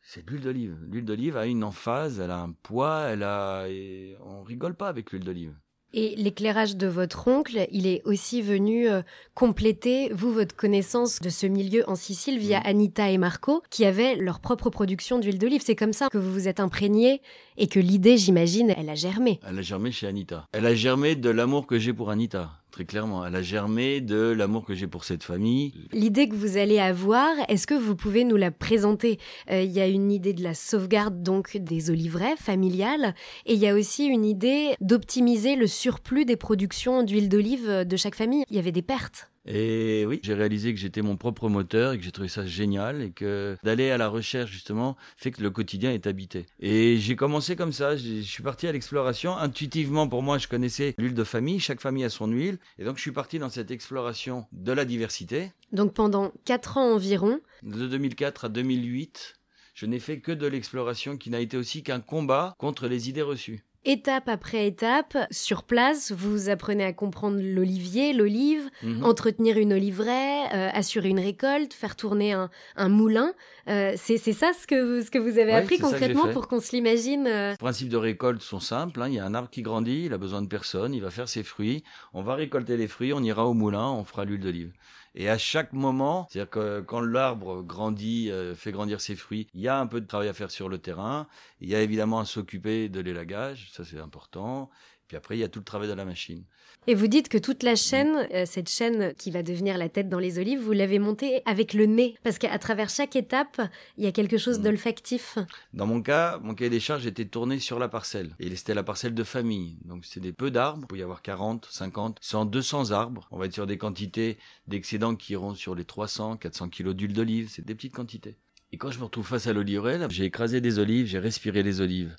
S3: c'est de l'huile d'olive. L'huile d'olive a une emphase, elle a un poids, elle a. et on rigole pas avec l'huile d'olive.
S1: Et l'éclairage de votre oncle, il est aussi venu euh, compléter, vous, votre connaissance de ce milieu en Sicile via. Anita et Marco, qui avaient leur propre production d'huile d'olive. C'est comme ça que vous vous êtes imprégné et que l'idée, j'imagine, elle a germé.
S3: Elle a germé chez Anita. Elle a germé de l'amour que j'ai pour Anita, très clairement. Elle a germé de l'amour que j'ai pour cette famille.
S1: L'idée que vous allez avoir, est-ce que vous pouvez nous la présenter? Euh, Il y a une idée de la sauvegarde donc des oliveraies familiales et il y a aussi une idée d'optimiser le surplus des productions d'huile d'olive de chaque famille. Il y avait des pertes.
S3: Et oui, j'ai réalisé que j'étais mon propre moteur et que j'ai trouvé ça génial et que d'aller à la recherche justement fait que le quotidien est habité. Et j'ai commencé comme ça, je suis parti à l'exploration. Intuitivement pour moi, je connaissais l'huile de famille, chaque famille a son huile. Et donc je suis parti dans cette exploration de la diversité.
S1: Donc pendant quatre ans environ,
S3: De 2004 à 2008, je n'ai fait que de l'exploration qui n'a été aussi qu'un combat contre les idées reçues.
S1: Étape après étape, sur place, vous apprenez à comprendre l'olivier, l'olive,
S3: Mhm.
S1: entretenir une oliveraie, euh, assurer une récolte, faire tourner un, un moulin. Euh, c'est ça ce que, vous- ce que vous avez
S3: Ouais,
S1: appris concrètement pour qu'on se l'imagine euh,
S3: Les principes de récolte sont simples. hein. Il y a un arbre qui grandit, il a besoin de personne, il va faire ses fruits. On va récolter les fruits, on ira au moulin, on fera l'huile d'olive. Et à chaque moment, c'est-à-dire que quand l'arbre grandit, euh, fait grandir ses fruits, il y a un peu de travail à faire sur le terrain. Il y a évidemment à s'occuper de l'élagage, ça c'est important. Puis après, il y a tout le travail de la machine.
S1: Et vous dites que toute la chaîne, euh, cette chaîne qui va devenir la tête dans les olives, vous l'avez montée avec le nez. Parce qu'à travers chaque étape, il y a quelque chose
S3: Mm.
S1: d'olfactif.
S3: Dans mon cas, mon cahier des charges était tourné sur la parcelle. Et c'était la parcelle de famille. Donc c'était des peu d'arbres. Il peut y avoir 40, 50, 100, 200 arbres. On va être sur des quantités d'excédents qui iront sur les 300, 400 kilos d'huile d'olive. C'est des petites quantités. Et quand je me retrouve face à l'oliveraie, j'ai écrasé des olives, j'ai respiré les olives.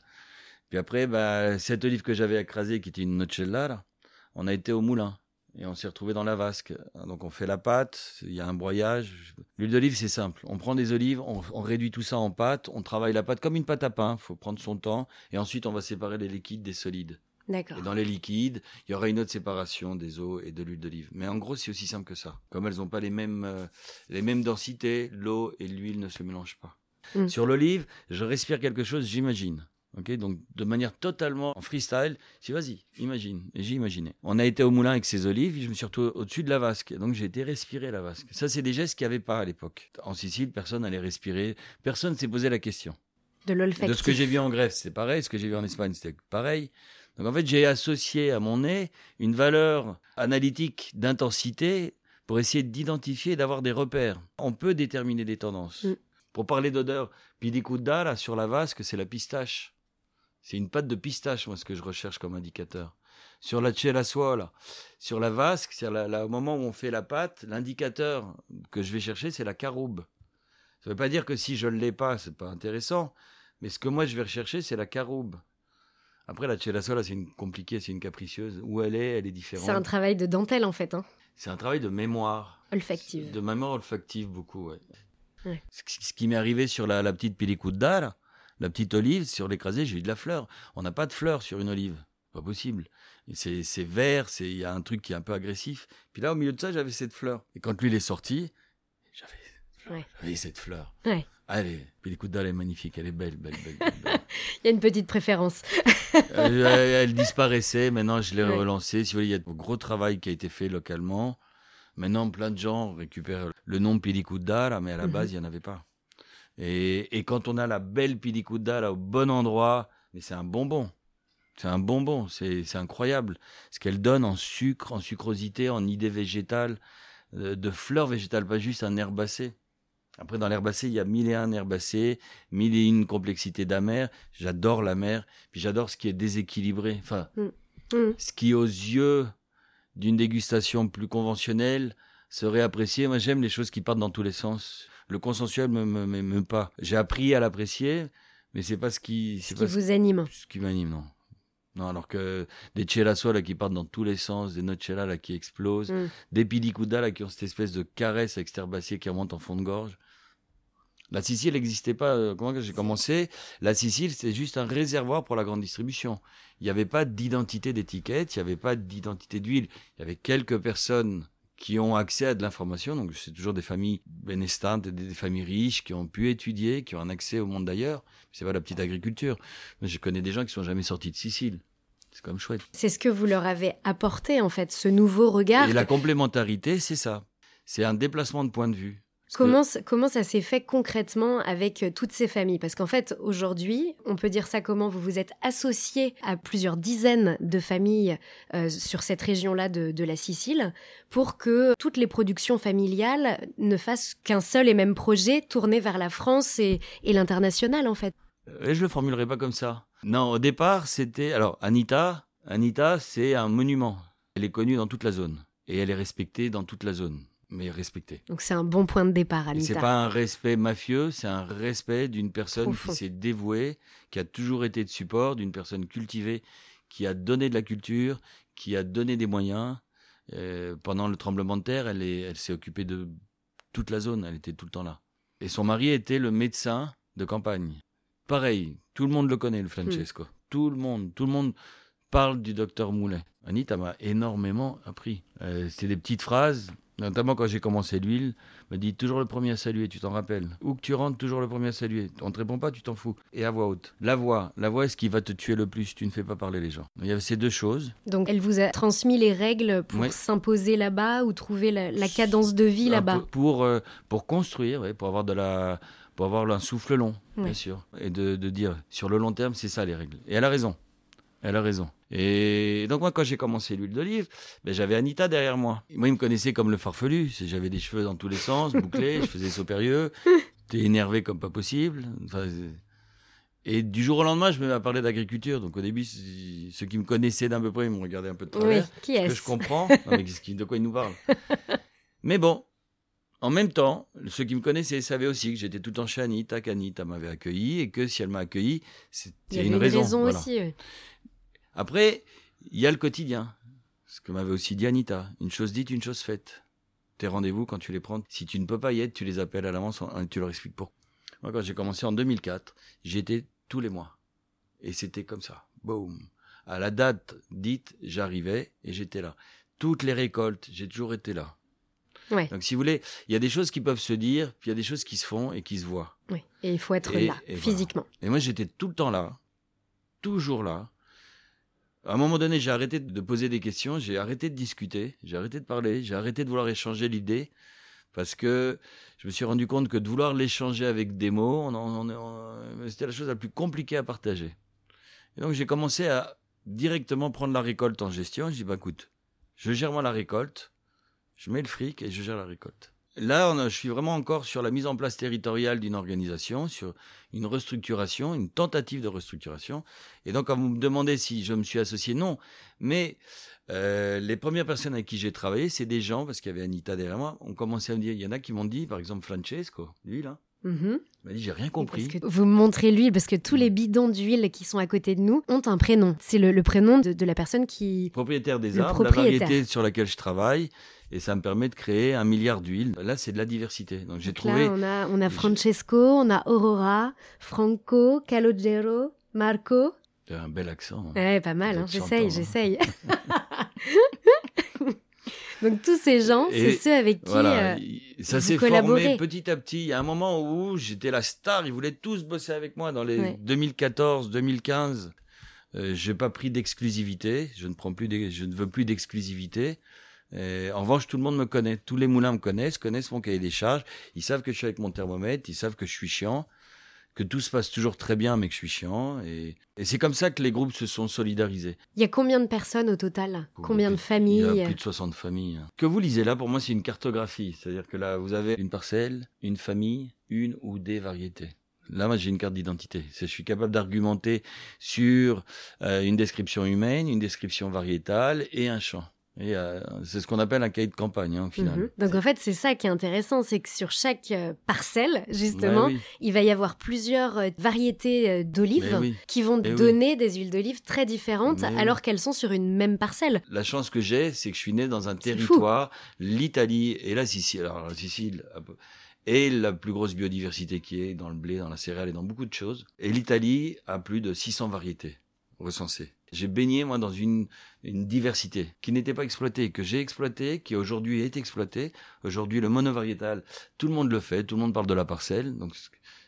S3: Puis après, bah, cette olive que j'avais écrasée, qui était une nocella, là, on a été au moulin. Et on s'est retrouvé dans la vasque. Donc on fait la pâte, il y a un broyage. L'huile d'olive, c'est simple. On prend des olives, on, on, réduit tout ça en pâte, on travaille la pâte comme une pâte à pain. Il faut prendre son temps. Et ensuite, on va séparer les liquides des solides.
S1: D'accord.
S3: Et dans les liquides, il y aura une autre séparation des eaux et de l'huile d'olive. Mais en gros, c'est aussi simple que ça. Comme elles n'ont pas les mêmes, euh, les mêmes densités, l'eau et l'huile ne se mélangent pas.
S1: Mm.
S3: Sur l'olive, je respire quelque chose, j'imagine. Ok, donc de manière totalement en freestyle, si vas-y, imagine. Et j'ai imaginé. On a été au moulin avec ces olives, je me suis retrouvé au-dessus de la vasque. Donc j'ai été respirer la vasque. Ça, c'est des gestes qu'il n'y avait pas à l'époque. En Sicile, personne n'allait respirer. Personne s'est posé la question.
S1: De l'olfactif.
S3: De ce que j'ai vu en Grèce, c'est pareil. Ce que j'ai vu en Espagne, c'était pareil. Donc en fait, j'ai associé à mon nez une valeur analytique d'intensité pour essayer d'identifier et d'avoir des repères. On peut déterminer des tendances.
S1: Mm.
S3: Pour parler d'odeur, pidicuda, là, sur la vasque, c'est la pistache. C'est une pâte de pistache, moi, ce que je recherche comme indicateur. Sur la cella là, sur la vasque, c'est au moment où on fait la pâte, l'indicateur que je vais chercher, c'est la caroube. Ça ne veut pas dire que si je ne l'ai pas, c'est pas intéressant. Mais ce que moi, je vais rechercher, c'est la caroube. Après, la cella là, c'est une compliquée, c'est une capricieuse. Où elle est, elle est différente.
S1: C'est un travail de dentelle, en fait. Hein.
S3: C'est un travail de mémoire.
S1: Olfactive.
S3: De mémoire olfactive, beaucoup, ouais.
S1: ouais.
S3: Ce, ce qui m'est arrivé sur la, la petite pilicuda, là, la petite olive, sur l'écrasé, j'ai eu de la fleur. On n'a pas de fleur sur une olive. Pas possible. C'est vert, il y a un truc qui est un peu agressif. Puis là, au milieu de ça, j'avais cette fleur. Et quand l'huile est sortie, j'avais
S1: ouais.
S3: cette fleur.
S1: Ouais.
S3: Allez, puis l'écoute elle est magnifique, elle est belle, belle, belle. belle, belle.
S1: il y a une petite préférence.
S3: elle, elle, disparaissait, maintenant je l'ai
S1: Ouais.
S3: relancée. Si vous voulez, il y a un gros travail qui a été fait localement. Maintenant, plein de gens récupèrent le nom Pilicuda, là, mais à la
S1: Mhm.
S3: base, il n'y en avait pas. Et, et quand on a la belle Pilicuda, là, au bon endroit, mais c'est un bonbon. C'est un bonbon, c'est incroyable. Ce qu'elle donne en sucre, en sucrosité, en idée végétale, euh, de fleurs végétales, pas juste un herbacé. Après, dans l'herbacé, il y a mille et un herbacées, mille et une complexités d'amer. J'adore la mer, puis j'adore ce qui est déséquilibré. Enfin,
S1: Mm.
S3: ce qui, aux yeux d'une dégustation plus conventionnelle, serait apprécié. Moi, j'aime les choses qui partent dans tous les sens. Le consensuel me me, me, me pas. J'ai appris à l'apprécier, mais c'est pas ce qui,
S1: Ce qui
S3: ce-
S1: vous anime.
S3: ce qui m'anime, non. Non, alors que des chellasso là qui partent dans tous les sens, des nocella là qui explosent,
S1: Mm.
S3: des pilicuda là qui ont cette espèce de caresse herbacé qui remonte en fond de gorge. La Sicile n'existait pas. euh, Comment que j'ai commencé? La Sicile, c'est juste un réservoir pour la grande distribution. Il n'y avait pas d'identité d'étiquette, il n'y avait pas d'identité d'huile. Il y avait quelques personnes qui ont accès à de l'information. Donc, c'est toujours des familles bénestantes, des, familles riches qui ont pu étudier, qui ont un accès au monde d'ailleurs. C'est pas la petite agriculture. Moi, je connais des gens qui sont jamais sortis de Sicile. C'est quand même chouette.
S1: C'est ce que vous leur avez apporté, en fait, ce nouveau regard.
S3: Et la complémentarité, c'est ça. C'est un déplacement de point de vue. Que-
S1: Comment, ça s'est fait concrètement avec euh, toutes ces familles? Parce qu'en fait, aujourd'hui, on peut dire ça comment? Vous vous êtes associé à plusieurs dizaines de familles euh, sur cette région-là de, de la Sicile pour que toutes les productions familiales ne fassent qu'un seul et même projet tourné vers la France et, et l'international, en fait.
S3: Et je le formulerai pas comme ça. Non, au départ, c'était. Alors, Anita, Anita, c'est un monument. Elle est connue dans toute la zone. Et elle est respectée dans toute la zone. Mais respectée.
S1: Donc c'est un bon point de départ,
S3: Et c'est
S1: Anita.
S3: pas un respect mafieux, c'est un respect d'une personne
S1: Profond.
S3: qui s'est dévouée, qui a toujours été de support, d'une personne cultivée, qui a donné de la culture, qui a donné des moyens. Euh, pendant le tremblement de terre, elle est- elle s'est occupée de toute la zone, elle était tout le temps là. Et son mari était le médecin de campagne. Pareil, tout le monde le connaît, le Francesco. Tout le monde, tout le monde parle du docteur Moulet. Anita m'a énormément appris. Euh, C'était des petites phrases, notamment quand j'ai commencé l'huile, me dit toujours le premier à saluer, tu t'en rappelles? Où que tu rentres, toujours le premier à saluer. On te répond pas, tu t'en fous. Et à voix haute. La voix, la voix est ce qui va te tuer le plus? Tu ne fais pas parler les gens. Il y avait ces deux choses.
S1: Donc elle vous a transmis les règles pour s'imposer là-bas ou trouver la, la cadence de vie là-bas?
S3: Pour, euh, pour construire, ouais, pour avoir de la, pour avoir un souffle long,
S1: Ouais.
S3: bien sûr. Et de, de dire, sur le long terme, c'est ça les règles. Et elle a raison. Elle a raison. Et donc moi, quand j'ai commencé l'huile d'olive, ben, j'avais Anita derrière moi. Moi, il me connaissait comme le farfelu. J'avais des cheveux dans tous les sens, bouclés, je faisais saupérieux. T'es énervé comme pas possible. Enfin, et du jour au lendemain, je me mets à parler d'agriculture. Donc au début, ceux qui me connaissaient d'un peu près, ils me regardaient un peu de
S1: Oui,
S3: travers.
S1: qui
S3: Ce que
S1: est-ce
S3: je comprends. Non, mais de quoi il nous parle Mais bon, en même temps, ceux qui me connaissaient savaient aussi que j'étais tout le temps chez Anita, qu'Anita m'avait accueilli et que si elle m'a accueilli,
S1: Il y
S3: c'était
S1: avait
S3: une raison. voilà.
S1: aussi. oui.
S3: Après, il y a le quotidien. Ce que m'avait aussi dit Anita. Une chose dite, une chose faite. Tes rendez-vous, quand tu les prends, si tu ne peux pas y être, tu les appelles à l'avance et tu leur expliques pourquoi. Moi, quand j'ai commencé en 2004, j'y étais tous les mois. Et c'était comme ça. Boum. À la date dite, j'arrivais et j'étais là. Toutes les récoltes, j'ai toujours été là.
S1: Ouais.
S3: Donc, si vous voulez, il y a des choses qui peuvent se dire, puis il y a des choses qui se font et qui se voient.
S1: Oui. Et il faut être
S3: Et-
S1: là,
S3: et voilà.
S1: physiquement.
S3: Et moi, j'étais tout le temps là, toujours là. À un moment donné, j'ai arrêté de poser des questions, j'ai arrêté de discuter, j'ai arrêté de parler, j'ai arrêté de vouloir échanger l'idée, parce que je me suis rendu compte que de vouloir l'échanger avec des mots, on- c'était la chose la plus compliquée à partager. Et donc, j'ai commencé à directement prendre la récolte en gestion. Je dis, bah écoute, je gère moi la récolte, je mets le fric et je gère la récolte. Là, on a- je suis vraiment encore sur la mise en place territoriale d'une organisation, sur une restructuration, une tentative de restructuration. Et donc, quand vous me demandez si je me suis associé, non. Mais euh, les premières personnes avec qui j'ai travaillé, c'est des gens, parce qu'il y avait Anita derrière moi, ont commencé à me dire, il y en a qui m'ont dit, par exemple Francesco, lui là,
S1: Mhm.
S3: il m'a dit, j'ai rien compris.
S1: Parce que vous me montrez l'huile, parce que tous les bidons d'huile qui sont à côté de nous ont un prénom. C'est le, le prénom de, de la personne qui...
S3: propriétaire des arbres,
S1: propriétaire.
S3: la variété sur laquelle je travaille, et ça me permet de créer un milliard d'huiles. Là, c'est de la diversité. Donc j'ai trouvé.
S1: Là, on a, on a Francesco, on a Aurora, Franco, Calogero, Marco.
S3: T'as un bel accent. hein.
S1: Ouais, pas mal, hein, j'essaye,
S3: hein.
S1: j'essaye. Donc tous ces gens, c'est ceux avec qui...
S3: Voilà,
S1: euh,
S3: ça s'est formé petit à petit. Il y a un moment où j'étais la star, ils voulaient tous bosser avec moi dans les
S1: Ouais.
S3: 2014, 2015. Euh, j'ai pas pris d'exclusivité, je ne prends plus, je ne veux plus d'exclusivité. Et en revanche, tout le monde me connaît, tous les moulins me connaissent, connaissent mon cahier des charges. Ils savent que je suis avec mon thermomètre, ils savent que je suis chiant, que tout se passe toujours très bien, mais que je suis chiant. Et, et c'est comme ça que les groupes se sont solidarisés.
S1: Il y a combien de personnes au total? Combien de familles?
S3: Il y a plus de 60 familles. hein. Que vous lisez là, pour moi, c'est une cartographie. C'est-à-dire que là, vous avez une parcelle, une famille, une ou des variétés. Là, moi, j'ai une carte d'identité. Je suis capable d'argumenter sur euh, une description humaine, une description variétale et un champ. Et euh, c'est ce qu'on appelle un cahier de campagne, hein, au final.
S1: Mhm. Donc en fait, c'est ça qui est intéressant, c'est que sur chaque euh, parcelle, justement,
S3: Ouais, oui.
S1: il va y avoir plusieurs euh, variétés d'olives
S3: oui.
S1: qui vont
S3: Eh oui.
S1: donner des huiles d'olive très différentes
S3: Mais oui.
S1: alors qu'elles sont sur une même parcelle.
S3: La chance que j'ai, c'est que je suis né dans un territoire, l'Italie et la Sicile. Alors la Sicile est la plus grosse biodiversité qui est dans le blé, dans la céréale et dans beaucoup de choses. Et l'Italie a plus de 600 variétés recensées. J'ai baigné moi dans une, une diversité qui n'était pas exploitée, que j'ai exploitée, qui aujourd'hui est exploitée. Aujourd'hui, le monovariétal, tout le monde le fait, tout le monde parle de la parcelle. Donc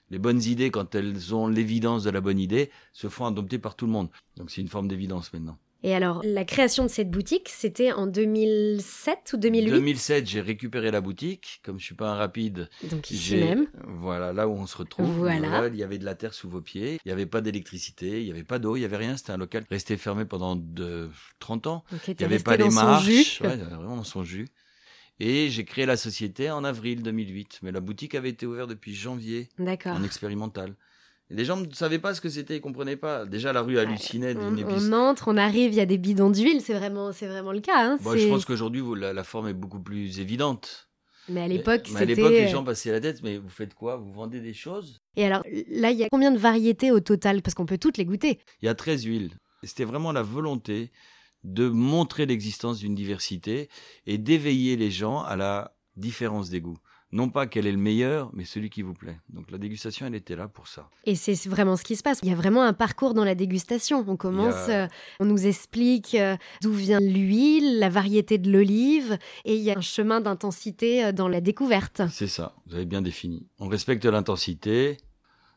S3: les bonnes idées, quand elles ont l'évidence de la bonne idée, se font adopter par tout le monde. Donc c'est une forme d'évidence maintenant.
S1: Et alors, la création de cette boutique, c'était en 2007 ou 2008
S3: 2007, j'ai récupéré la boutique. Comme je suis pas un rapide,
S1: Donc ici même.
S3: voilà là où on se retrouve.
S1: Voilà.
S3: il y avait de la terre sous vos pieds. Il y avait pas d'électricité, il y avait pas d'eau, il y avait rien. C'était un local resté fermé pendant de 30 ans.
S1: Donc,
S3: Il
S1: était
S3: y avait pas les marches, ouais, vraiment dans son jus. Et j'ai créé la société en avril 2008. Mais la boutique avait été ouverte depuis janvier
S1: D'accord.
S3: en expérimental. Les gens ne savaient pas ce que c'était, ils comprenaient pas. Déjà la rue hallucinait
S1: On,
S3: d'une épicerie.
S1: on entre, on arrive, il y a des bidons d'huile, c'est vraiment, c'est vraiment le cas. hein,
S3: Bon, je pense qu'aujourd'hui, la, la forme est beaucoup plus évidente.
S1: Mais à l'époque,
S3: Mais à
S1: c'était.
S3: l'époque, les
S1: euh,
S3: gens passaient la tête, mais vous faites quoi? Vous vendez des choses?
S1: Et alors, là, il y a combien de variétés au total? Parce qu'on peut toutes les goûter.
S3: Il y a 13 huiles. C'était vraiment la volonté de montrer l'existence d'une diversité et d'éveiller les gens à la différence des goûts. Non pas quel est le meilleur, mais celui qui vous plaît. Donc la dégustation, elle était là pour ça.
S1: Et c'est vraiment ce qui se passe. Il y a vraiment un parcours dans la dégustation. On commence,
S3: a-
S1: euh, on nous explique euh, d'où vient l'huile, la variété de l'olive, et il y a un chemin d'intensité euh, dans la découverte.
S3: C'est ça, vous avez bien défini. On respecte l'intensité.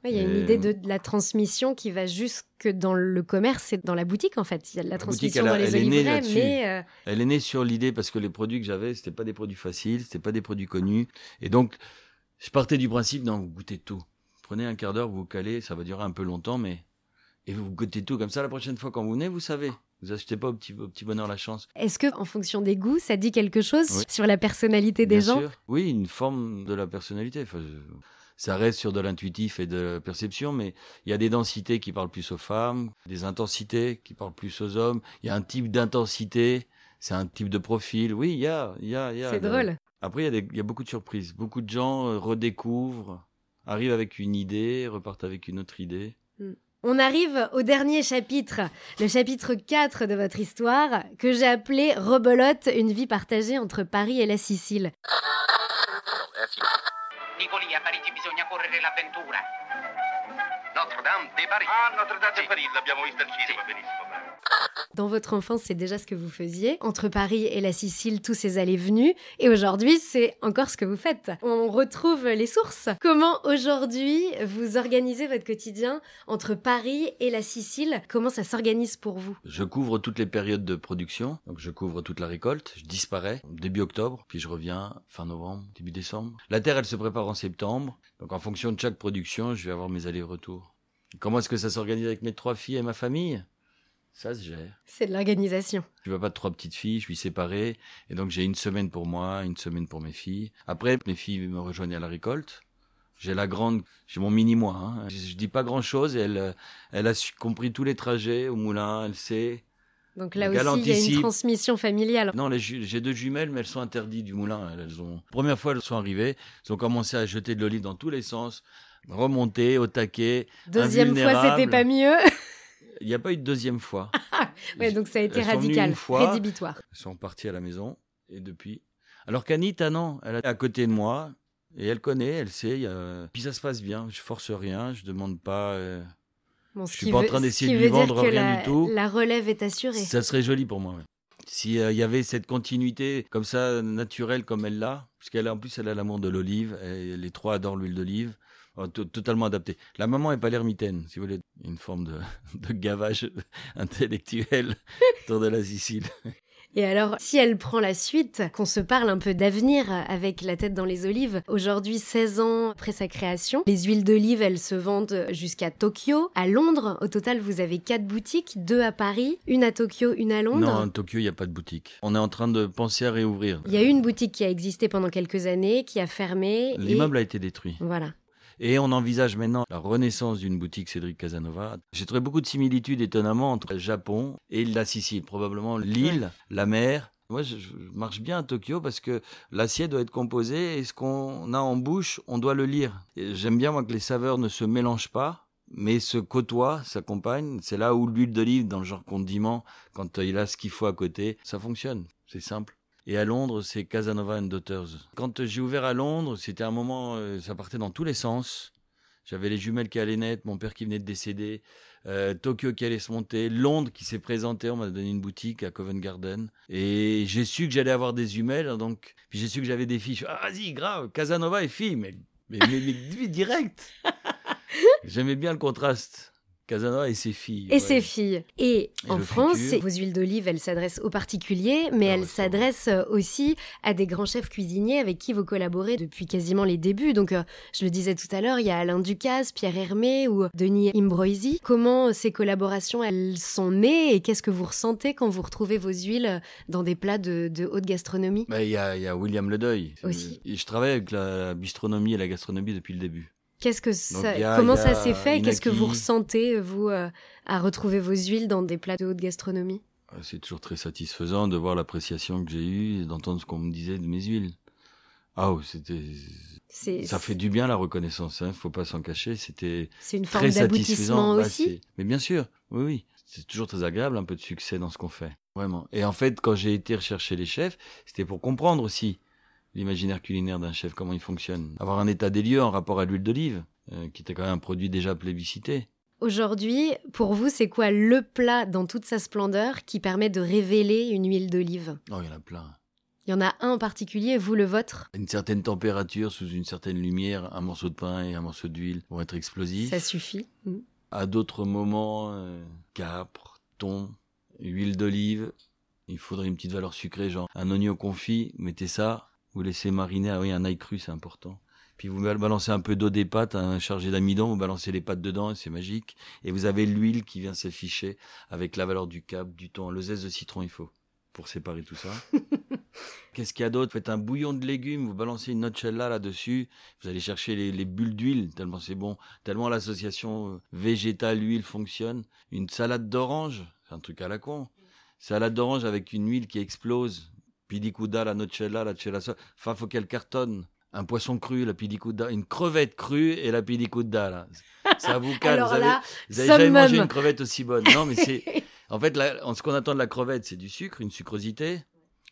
S1: Ouais, Il y a une idée de, de la transmission qui va jusque dans le commerce et dans la boutique, en fait. Il y a de la,
S3: La boutique,
S1: transmission
S3: elle a-
S1: dans les
S3: elle est née
S1: mais euh,
S3: Elle est née sur l'idée parce que les produits que j'avais, c'était pas des produits faciles, c'était pas des produits connus. Et donc, je partais du principe, non, vous goûtez tout. Prenez un quart d'heure, vous vous calez, ça va durer un peu longtemps, mais et vous goûtez tout comme ça. La prochaine fois quand vous venez, vous savez. Vous achetez pas au petit, au petit bonheur la chance.
S1: est-ce que, en fonction des goûts, ça dit quelque chose
S3: Oui.
S1: sur la personnalité des
S3: Bien
S1: gens?
S3: sûr. Oui, une forme de la personnalité. Enfin, je- ça reste sur de l'intuitif et de la perception, mais il y a des densités qui parlent plus aux femmes, des intensités qui parlent plus aux hommes. Il y a un type d'intensité, c'est un type de profil. Oui, il y a, il y a, il y a.
S1: C'est drôle.
S3: Après, il y, a des- il y a beaucoup de surprises. Beaucoup de gens euh, redécouvrent, arrivent avec une idée, repartent avec une autre idée.
S1: Mm. On arrive au dernier chapitre, le chapitre 4 de votre histoire, que j'ai appelé Rebelote, une vie partagée entre Paris et la Sicile.
S5: de la Ventura.
S6: Notre-Dame de Paris.
S7: Ah, Notre-Dame de Paris, l'abbiamo vista al cinema, benissimo.
S1: Dans votre enfance, c'est déjà ce que vous faisiez. Entre Paris et la Sicile, tous ces allées-venues. Et aujourd'hui, c'est encore ce que vous faites. On retrouve les sources. Comment aujourd'hui vous organisez votre quotidien entre Paris et la Sicile? Comment ça s'organise pour vous?
S3: Je couvre toutes les périodes de production. Donc je couvre toute la récolte. Je disparais début octobre, puis je reviens fin novembre, début décembre. La terre, elle se prépare en septembre. Donc en fonction de chaque production, je vais avoir mes allers-retours. Comment est-ce que ça s'organise avec mes trois filles et ma famille? Ça se gère.
S1: C'est de l'organisation.
S3: Je veux pas de trois petites filles, je suis séparé. Et donc j'ai une semaine pour moi, une semaine pour mes filles. Après, mes filles me rejoignent à la récolte. J'ai la grande, j'ai mon mini-moi. Hein. Je, je dis pas grand-chose. Elle, euh, elle a su- compris tous les trajets au moulin, elle sait.
S1: Donc là
S3: Donc,
S1: aussi, il y a une transmission familiale.
S3: Non, j'ai deux jumelles, mais elles sont interdites du moulin. Elles- Elles ont, première fois, elles sont arrivées, elles ont commencé à jeter de l'olive dans tous les sens, remonter au taquet.
S1: Deuxième fois, c'était pas mieux.
S3: Il n'y a pas eu de deuxième fois.
S1: ouais, donc ça a été
S3: Elles
S1: radical,
S3: fois.
S1: rédhibitoire.
S3: Elles sont parties à la maison et depuis. Alors qu'Anita, non, elle est à côté de moi et elle connaît, elle sait. Puis ça se passe bien. Je force rien, je demande pas. euh,
S1: Bon,
S3: Je suis pas en train d'essayer de lui vendre rien
S1: la,
S3: du tout.
S1: La relève est assurée.
S3: Ça serait joli pour moi. ouais. Si euh, y avait cette continuité comme ça naturelle comme elle l'a, parce qu'elle a- en plus elle a l'amour de l'olive. et Les trois adorent l'huile d'olive. Oh, to- totalement adapté. La maman est pas l'ermitaine, si vous voulez, une forme de, de gavage intellectuel autour de la Sicile.
S1: Et alors, si elle prend la suite, qu'on se parle un peu d'avenir avec la tête dans les olives, aujourd'hui, 16 ans après sa création, les huiles d'olive, elles se vendent jusqu'à Tokyo, à Londres. Au total, vous avez quatre boutiques, deux à Paris, une à Tokyo, une à Londres.
S3: Non, à Tokyo, il n'y a pas de boutique. On est en train de penser à réouvrir.
S1: Il y a une boutique qui a existé pendant quelques années, qui a fermé. et-
S3: L'immeuble a été détruit.
S1: Voilà.
S3: Et on envisage maintenant la renaissance d'une boutique Cédric Casanova. J'ai trouvé beaucoup de similitudes étonnamment entre le Japon et la Sicile. Probablement l'île, la mer. Moi, je, marche bien à Tokyo parce que l'assiette doit être composée et ce qu'on a en bouche, on doit le lire. Et J'aime bien moi que les saveurs ne se mélangent pas, mais se côtoient, s'accompagnent. C'est là où l'huile d'olive, dans le genre condiment, quand il a ce qu'il faut à côté, ça fonctionne. C'est simple. Et à Londres, c'est Casanova and Daughters. Quand j'ai ouvert à Londres, c'était un moment, euh, ça partait dans tous les sens. J'avais les jumelles qui allaient naître, mon père qui venait de décéder, euh, Tokyo qui allait se monter, Londres qui s'est présenté, on m'a donné une boutique à Covent Garden. Et j'ai su que j'allais avoir des jumelles, donc, puis j'ai su que j'avais des filles. Je suis, ah, vas-y, grave, Casanova et fille, mais, mais, mais, mais direct. J'aimais bien le contraste. Casanova et ses filles.
S1: Et
S3: ouais.
S1: ses filles. Et,
S3: Et
S1: en France,
S3: futur.
S1: vos huiles d'olive, elles s'adressent aux particuliers, mais
S3: Ah
S1: elles s'adressent euh, aussi à des grands chefs cuisiniers avec qui vous collaborez depuis quasiment les débuts. Donc, euh, je le disais tout à l'heure, il y a Alain Ducasse, Pierre Hermé ou Denis Imbroisi. Comment euh, ces collaborations, elles sont nées et qu'est-ce que vous ressentez quand vous retrouvez vos huiles dans des plats de, de haute gastronomie?
S3: Bah, Il y, a, il y a William Ledeuil.
S1: Aussi.
S3: Je travaille avec la bistronomie et la gastronomie depuis le début.
S1: Qu'est-ce que ça,
S3: a-
S1: comment ça s'est fait? Et Qu'est-ce que vous ressentez, vous, euh, à retrouver vos huiles dans des plats de haute gastronomie?
S3: Euh, C'est toujours très satisfaisant de voir l'appréciation que j'ai eue et d'entendre ce qu'on me disait de mes huiles. Ah, oh, c'était. Ça fait du bien la reconnaissance, hein, faut pas s'en cacher. C'était
S1: c'est une forme
S3: très satisfaisant. Bah,
S1: aussi?
S3: Mais bien sûr, oui, oui. C'est toujours très agréable, un peu de succès dans ce qu'on fait. Vraiment. Et en fait, quand j'ai été rechercher les chefs, c'était pour comprendre aussi l'imaginaire culinaire d'un chef, comment il fonctionne. Avoir un état des lieux en rapport à l'huile d'olive, euh, qui était quand même un produit déjà plébiscité.
S1: Aujourd'hui, pour vous, c'est quoi le plat dans toute sa splendeur qui permet de révéler une huile d'olive?
S3: Oh, il y en a plein.
S1: Il y en a un en particulier, vous le vôtre?
S3: À une certaine température, sous une certaine lumière, un morceau de pain et un morceau d'huile vont être explosifs.
S1: Ça suffit. Mm.
S3: À d'autres moments, euh, capre, thon, huile d'olive. Il faudrait une petite valeur sucrée, genre un oignon confit, mettez ça, vous laissez mariner. Ah oui, un ail cru, c'est important. Puis vous balancez un peu d'eau des pâtes, un chargé d'amidon, vous balancez les pâtes dedans, et c'est magique. Et vous avez l'huile qui vient s'afficher avec la valeur du cap, du thon, le zeste de citron, il faut pour séparer tout ça. Qu'est-ce qu'il y a d'autre? Faites un bouillon de légumes, vous balancez une nocella là-dessus, vous allez chercher les, les bulles d'huile, tellement c'est bon, tellement l'association euh, végétale-huile fonctionne. Une salade d'orange, c'est un truc à la con. Salade d'orange avec une huile qui explose. Pidicuda, la nocella, la cella, enfin faut qu'elle cartonne. Un poisson cru, la pidicuda, une crevette crue et la pidicuda là. Ça vous calme.
S1: Alors
S3: vous avez,
S1: là,
S3: vous avez jamais mangé une crevette aussi bonne. Non, mais c'est. En fait, ce qu'on attend de la crevette, c'est du sucre, une sucrosité.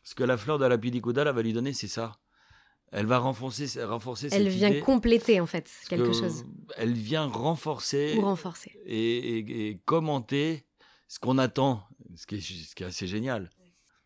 S3: Ce que la fleur de la pidicuda là, va lui donner, c'est ça. Elle va renforcer, renforcer
S1: Elle
S3: cette
S1: vient
S3: idée
S1: compléter en fait
S3: que
S1: quelque chose
S3: Elle vient renforcer
S1: ou renforcer.
S3: et, et- et commenter ce qu'on attend, ce qui est, ce qui est assez génial.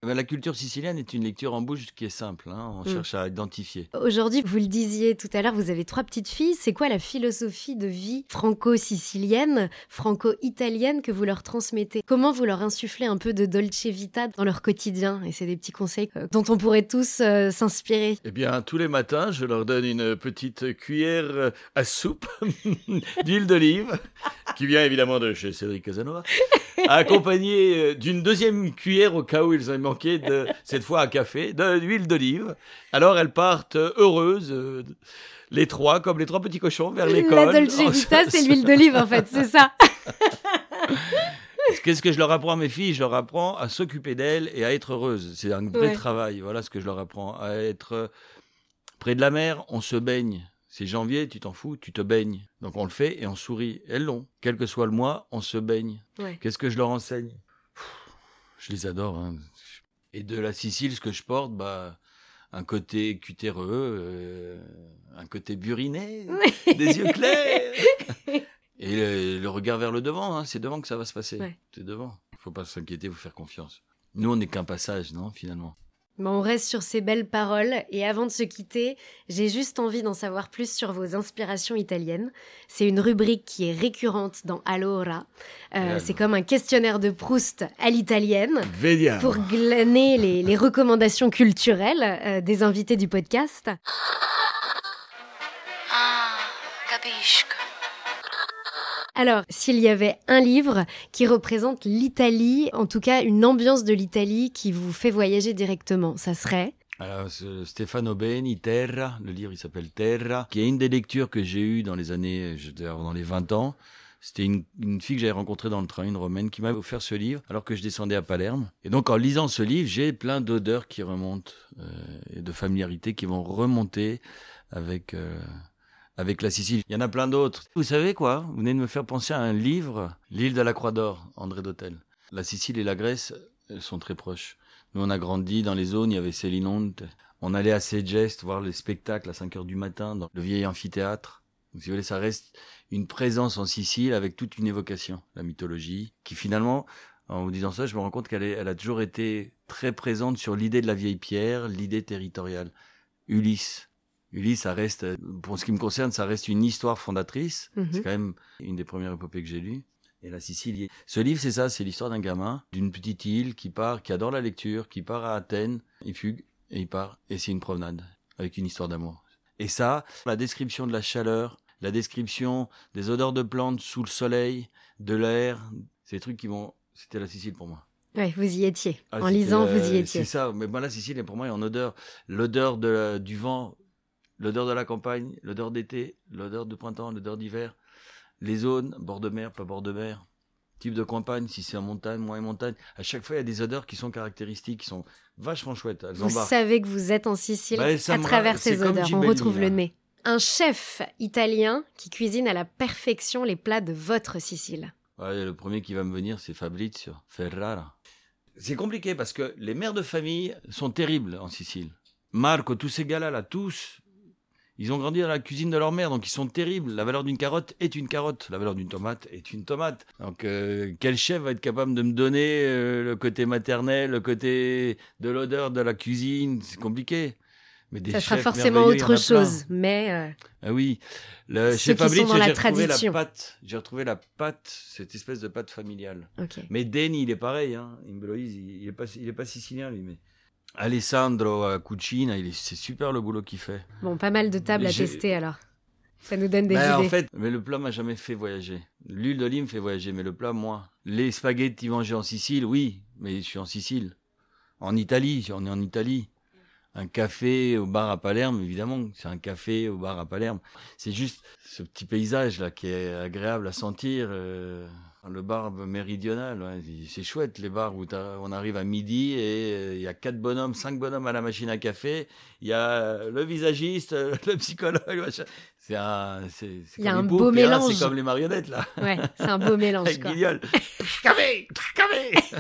S3: Ben, La culture sicilienne est une lecture en bouche qui est simple. hein. On
S1: Mm.
S3: cherche à identifier.
S1: Aujourd'hui, vous le disiez tout à l'heure, vous avez trois petites filles. C'est quoi la philosophie de vie franco-sicilienne, franco-italienne que vous leur transmettez? Comment vous leur insufflez un peu de dolce vita dans leur quotidien? Et c'est des petits conseils euh, dont on pourrait tous euh, s'inspirer.
S3: Eh bien, tous les matins, je leur donne une petite cuillère euh, à soupe d'huile d'olive, qui vient évidemment de chez Cédric Casanova, accompagnée d'une deuxième cuillère au cas où ils avaient de, cette fois à café, de- d'huile d'olive. Alors, elles partent euh, heureuses, euh, les trois, comme les trois petits cochons, vers l'école.
S1: La dolce vita, c'est l'huile d'olive en fait, c'est ça.
S3: Qu'est-ce que je leur apprends à mes filles? Je leur apprends à s'occuper d'elles et à être heureuses. C'est un vrai
S1: Ouais.
S3: travail. Voilà ce que je leur apprends. À être euh, près de la mer, on se baigne. C'est janvier, tu t'en fous, tu te baignes. Donc on le fait et on sourit. Elles l'ont. Quel que soit le mois, on se baigne.
S1: Ouais.
S3: Qu'est-ce que je leur enseigne? Je les adore. hein. Et de la Sicile, ce que je porte, bah, un côté cutéreux, euh, un côté buriné, des yeux clairs. Et le, le regard vers le devant, hein, c'est devant que ça va se passer.
S1: Ouais.
S3: C'est devant. Faut pas s'inquiéter, faut faire confiance. Nous, on n'est qu'un passage, non, finalement?
S1: Bon, on reste sur ces belles paroles et avant de se quitter, j'ai juste envie d'en savoir plus sur vos inspirations italiennes. C'est une rubrique qui est récurrente dans Allora. Euh, c'est comme un questionnaire de Proust à l'italienne pour glaner les, les recommandations culturelles euh, des invités du podcast. Alors, s'il y avait un livre qui représente l'Italie, en tout cas une ambiance de l'Italie qui vous fait voyager directement, ça serait?
S3: Alors, Stefano Beni, Terra, le livre il s'appelle Terra, qui est une des lectures que j'ai eues dans les années, je avoir dans les 20 ans. C'était une, une fille que j'avais rencontrée dans le train, une romaine, qui m'avait offert ce livre alors que je descendais à Palerme. Et donc en lisant ce livre, j'ai plein d'odeurs qui remontent euh, et de familiarités qui vont remonter avec euh, avec la Sicile. Il y en a plein d'autres. Vous savez quoi? Vous venez de me faire penser à un livre, L'île de la Croix d'Or, André Dautel. La Sicile et la Grèce, sont très proches. Nous, on a grandi dans les zones, il y avait Célinonte. On allait à Segest voir les spectacles à 5 heures du matin dans le vieil amphithéâtre. Si vous voulez, ça reste une présence en Sicile avec toute une évocation, la mythologie, qui finalement, en vous disant ça, je me rends compte qu'elle a toujours été très présente sur l'idée de la vieille pierre, l'idée territoriale. Ulysse. Ulysse, ça reste, euh, pour ce qui me concerne, ça reste une histoire fondatrice.
S1: Mhm.
S3: C'est quand même une des premières épopées que j'ai lues. Et la Sicile, ce livre, c'est ça, c'est l'histoire d'un gamin d'une petite île qui part, qui adore la lecture, qui part à Athènes, il fugue et il part, et c'est une promenade avec une histoire d'amour. Et ça, la description de la chaleur, la description des odeurs de plantes sous le soleil, de l'air, c'est des trucs qui vont, c'était la Sicile pour moi.
S1: Ouais, vous y étiez.
S3: Ah,
S1: en lisant, vous y étiez.
S3: C'est ça, mais moi la Sicile, pour moi, est en odeur. L'odeur du vent, l'odeur de la campagne, l'odeur d'été, l'odeur de printemps, l'odeur d'hiver, les zones, bord de mer, pas bord de mer, type de campagne, si c'est en montagne, moins en montagne. À chaque fois, il y a des odeurs qui sont caractéristiques, qui sont vachement chouettes. Elles
S1: Vous
S3: embarquent.
S1: savez que vous êtes en Sicile
S3: Bah,
S1: à travers ces odeurs. On retrouve le nez. Un chef italien qui cuisine à la perfection les plats de votre Sicile.
S3: Ouais, le premier qui va me venir, c'est Fabrizio Ferrara. C'est compliqué parce que les mères de famille sont terribles en Sicile. Marco, tous ces gars-là, là, tous, ils ont grandi dans la cuisine de leur mère, donc ils sont terribles. La valeur d'une carotte est une carotte, la valeur d'une tomate est une tomate. Donc euh, quel chef va être capable de me donner euh, le côté maternel, le côté de l'odeur de la cuisine? C'est compliqué. Mais des
S1: Ça sera forcément autre chose, mais euh,
S3: Ah oui, le,
S1: Ceux
S3: chez
S1: la
S3: j'ai retrouvé la pâte. J'ai retrouvé la pâte, cette espèce de pâte familiale. Mais Denny, il est pareil. Hein. Il, il est pas, il est pas sicilien lui, mais Alessandro à Cucina, c'est super le boulot qu'il fait.
S1: Bon, pas mal de tables à tester alors. Ça nous donne des
S3: Ben,
S1: idées.
S3: en fait, mais le plat m'a jamais fait voyager. L'huile d'olive me fait voyager, mais le plat, moi. Les spaghettis mangés en Sicile, oui, mais je suis en Sicile. En Italie, on est en Italie. Un café au bar à Palerme, évidemment, c'est un café au bar à Palerme. C'est juste ce petit paysage là qui est agréable à sentir. euh, Le bar méridional, ouais, c'est chouette les bars où on arrive à midi et euh, il y a quatre bonhommes, cinq bonhommes à la machine à café. Il y a euh, le visagiste, euh, le psychologue. machin. C'est un, c'est, c'est
S1: Il y a
S3: comme
S1: un beau mélange.
S3: C'est comme les marionnettes là.
S1: Ouais, c'est un beau mélange.
S3: Avec
S1: quoi.
S3: Guignol. Café, café.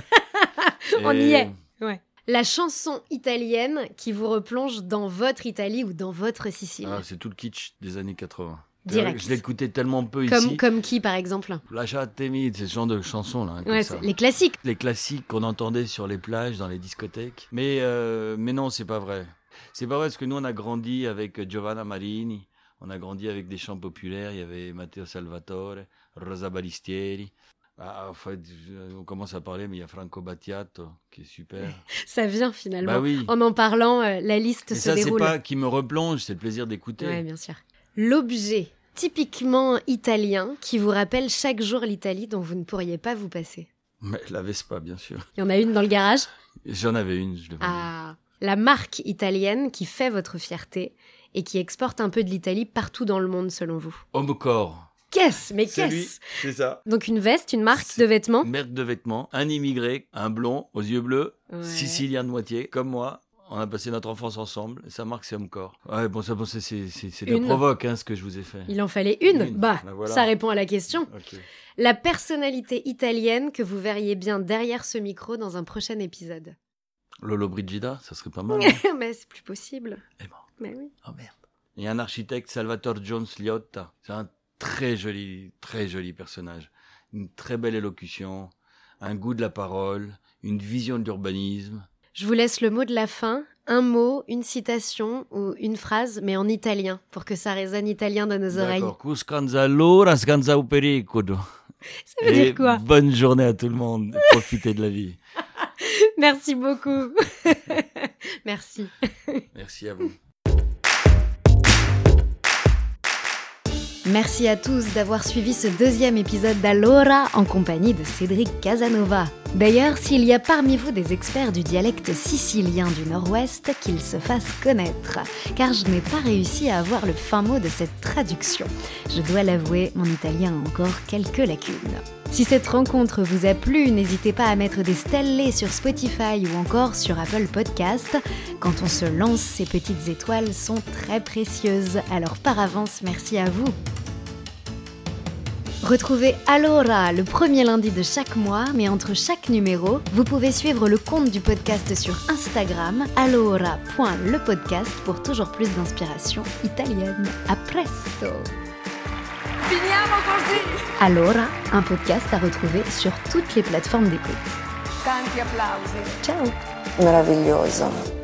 S1: On y est. Ouais. La chanson italienne qui vous replonge dans votre Italie ou dans votre Sicile.
S3: Ah, c'est tout le kitsch des années 80.
S1: Direct.
S3: Je l'écoutais tellement peu
S1: comme,
S3: ici.
S1: comme qui, par exemple?
S3: Lasciatemi, c'est ce genre de chansons là. hein,
S1: Ouais,
S3: ça.
S1: les classiques.
S3: les classiques qu'on entendait sur les plages, dans les discothèques. Mais, euh, mais non, c'est pas vrai. C'est pas vrai parce que nous, on a grandi avec Giovanna Marini, on a grandi avec des chants populaires. Il y avait Matteo Salvatore, Rosa Balistieri. Ah, en fait, on commence à parler, mais il y a Franco Battiato qui est super.
S1: Ça vient finalement.
S3: Bah oui.
S1: En en parlant, euh, la liste
S3: Et
S1: se
S3: ça, c'est
S1: déroule.
S3: pas qui me replonge, c'est le plaisir d'écouter.
S1: Ouais, bien sûr. L'objet typiquement italien qui vous rappelle chaque jour l'Italie dont vous ne pourriez pas vous passer.
S3: Mais la Vespa, bien sûr.
S1: Il y en a une dans le garage?
S3: J'en avais une, je le
S1: Ah, la marque italienne qui fait votre fierté et qui exporte un peu de l'Italie partout dans le monde selon vous?
S3: Homme corps.
S1: Qu'est-ce Mais qu'est-ce
S3: c'est ça.
S1: Donc une veste, une marque de vêtements
S3: Marque de vêtements, un immigré, un blond aux yeux bleus,
S1: Ouais.
S3: sicilien de moitié, comme moi. On a passé notre enfance ensemble. Et sa marque, c'est Homme-Corps. Ouais, bon, ça, bon, c'est,
S1: Une.
S3: provoque, hein, ce que je vous ai fait.
S1: Il en fallait une,
S3: Une,
S1: Bah,
S3: voilà.
S1: ça répond à la question. La personnalité italienne que vous verriez bien derrière ce micro dans un prochain épisode.
S3: Lolo Brigida, ça serait pas mal. hein
S1: Mais c'est plus possible.
S3: Eh ben.
S1: Mais oui.
S3: oh merde. Il y a un architecte, Salvatore Jones Liotta. C'est un très joli, très joli personnage. Une très belle élocution, un goût de la parole, une vision de l'urbanisme.
S1: Je vous laisse le mot de la fin, un mot, une citation ou une phrase, mais en italien, pour que ça résonne italien dans nos oreilles. Ça veut
S3: Et
S1: dire quoi?
S3: bonne journée à tout le monde. Profitez de la vie.
S1: Merci beaucoup. Merci.
S3: Merci à vous.
S1: Merci à tous d'avoir suivi ce deuxième épisode d'Allora en compagnie de Cédric Casanova. D'ailleurs, s'il y a parmi vous des experts du dialecte sicilien du Nord-Ouest, qu'ils se fassent connaître, car je n'ai pas réussi à avoir le fin mot de cette traduction. Je dois l'avouer, mon italien a encore quelques lacunes. Si cette rencontre vous a plu, n'hésitez pas à mettre des stellés sur Spotify ou encore sur Apple Podcast. Quand on se lance, ces petites étoiles sont très précieuses. Alors par avance, merci à vous. Retrouvez Allora le premier lundi de chaque mois, mais entre chaque numéro, vous pouvez suivre le compte du podcast sur Instagram, allora.lepodcast pour toujours plus d'inspiration italienne. A presto!
S8: Finiamo così!
S1: Allora, un podcast à retrouver sur toutes les plateformes d'écoute.
S8: Tanti applausi.
S1: Ciao!
S9: meraviglioso.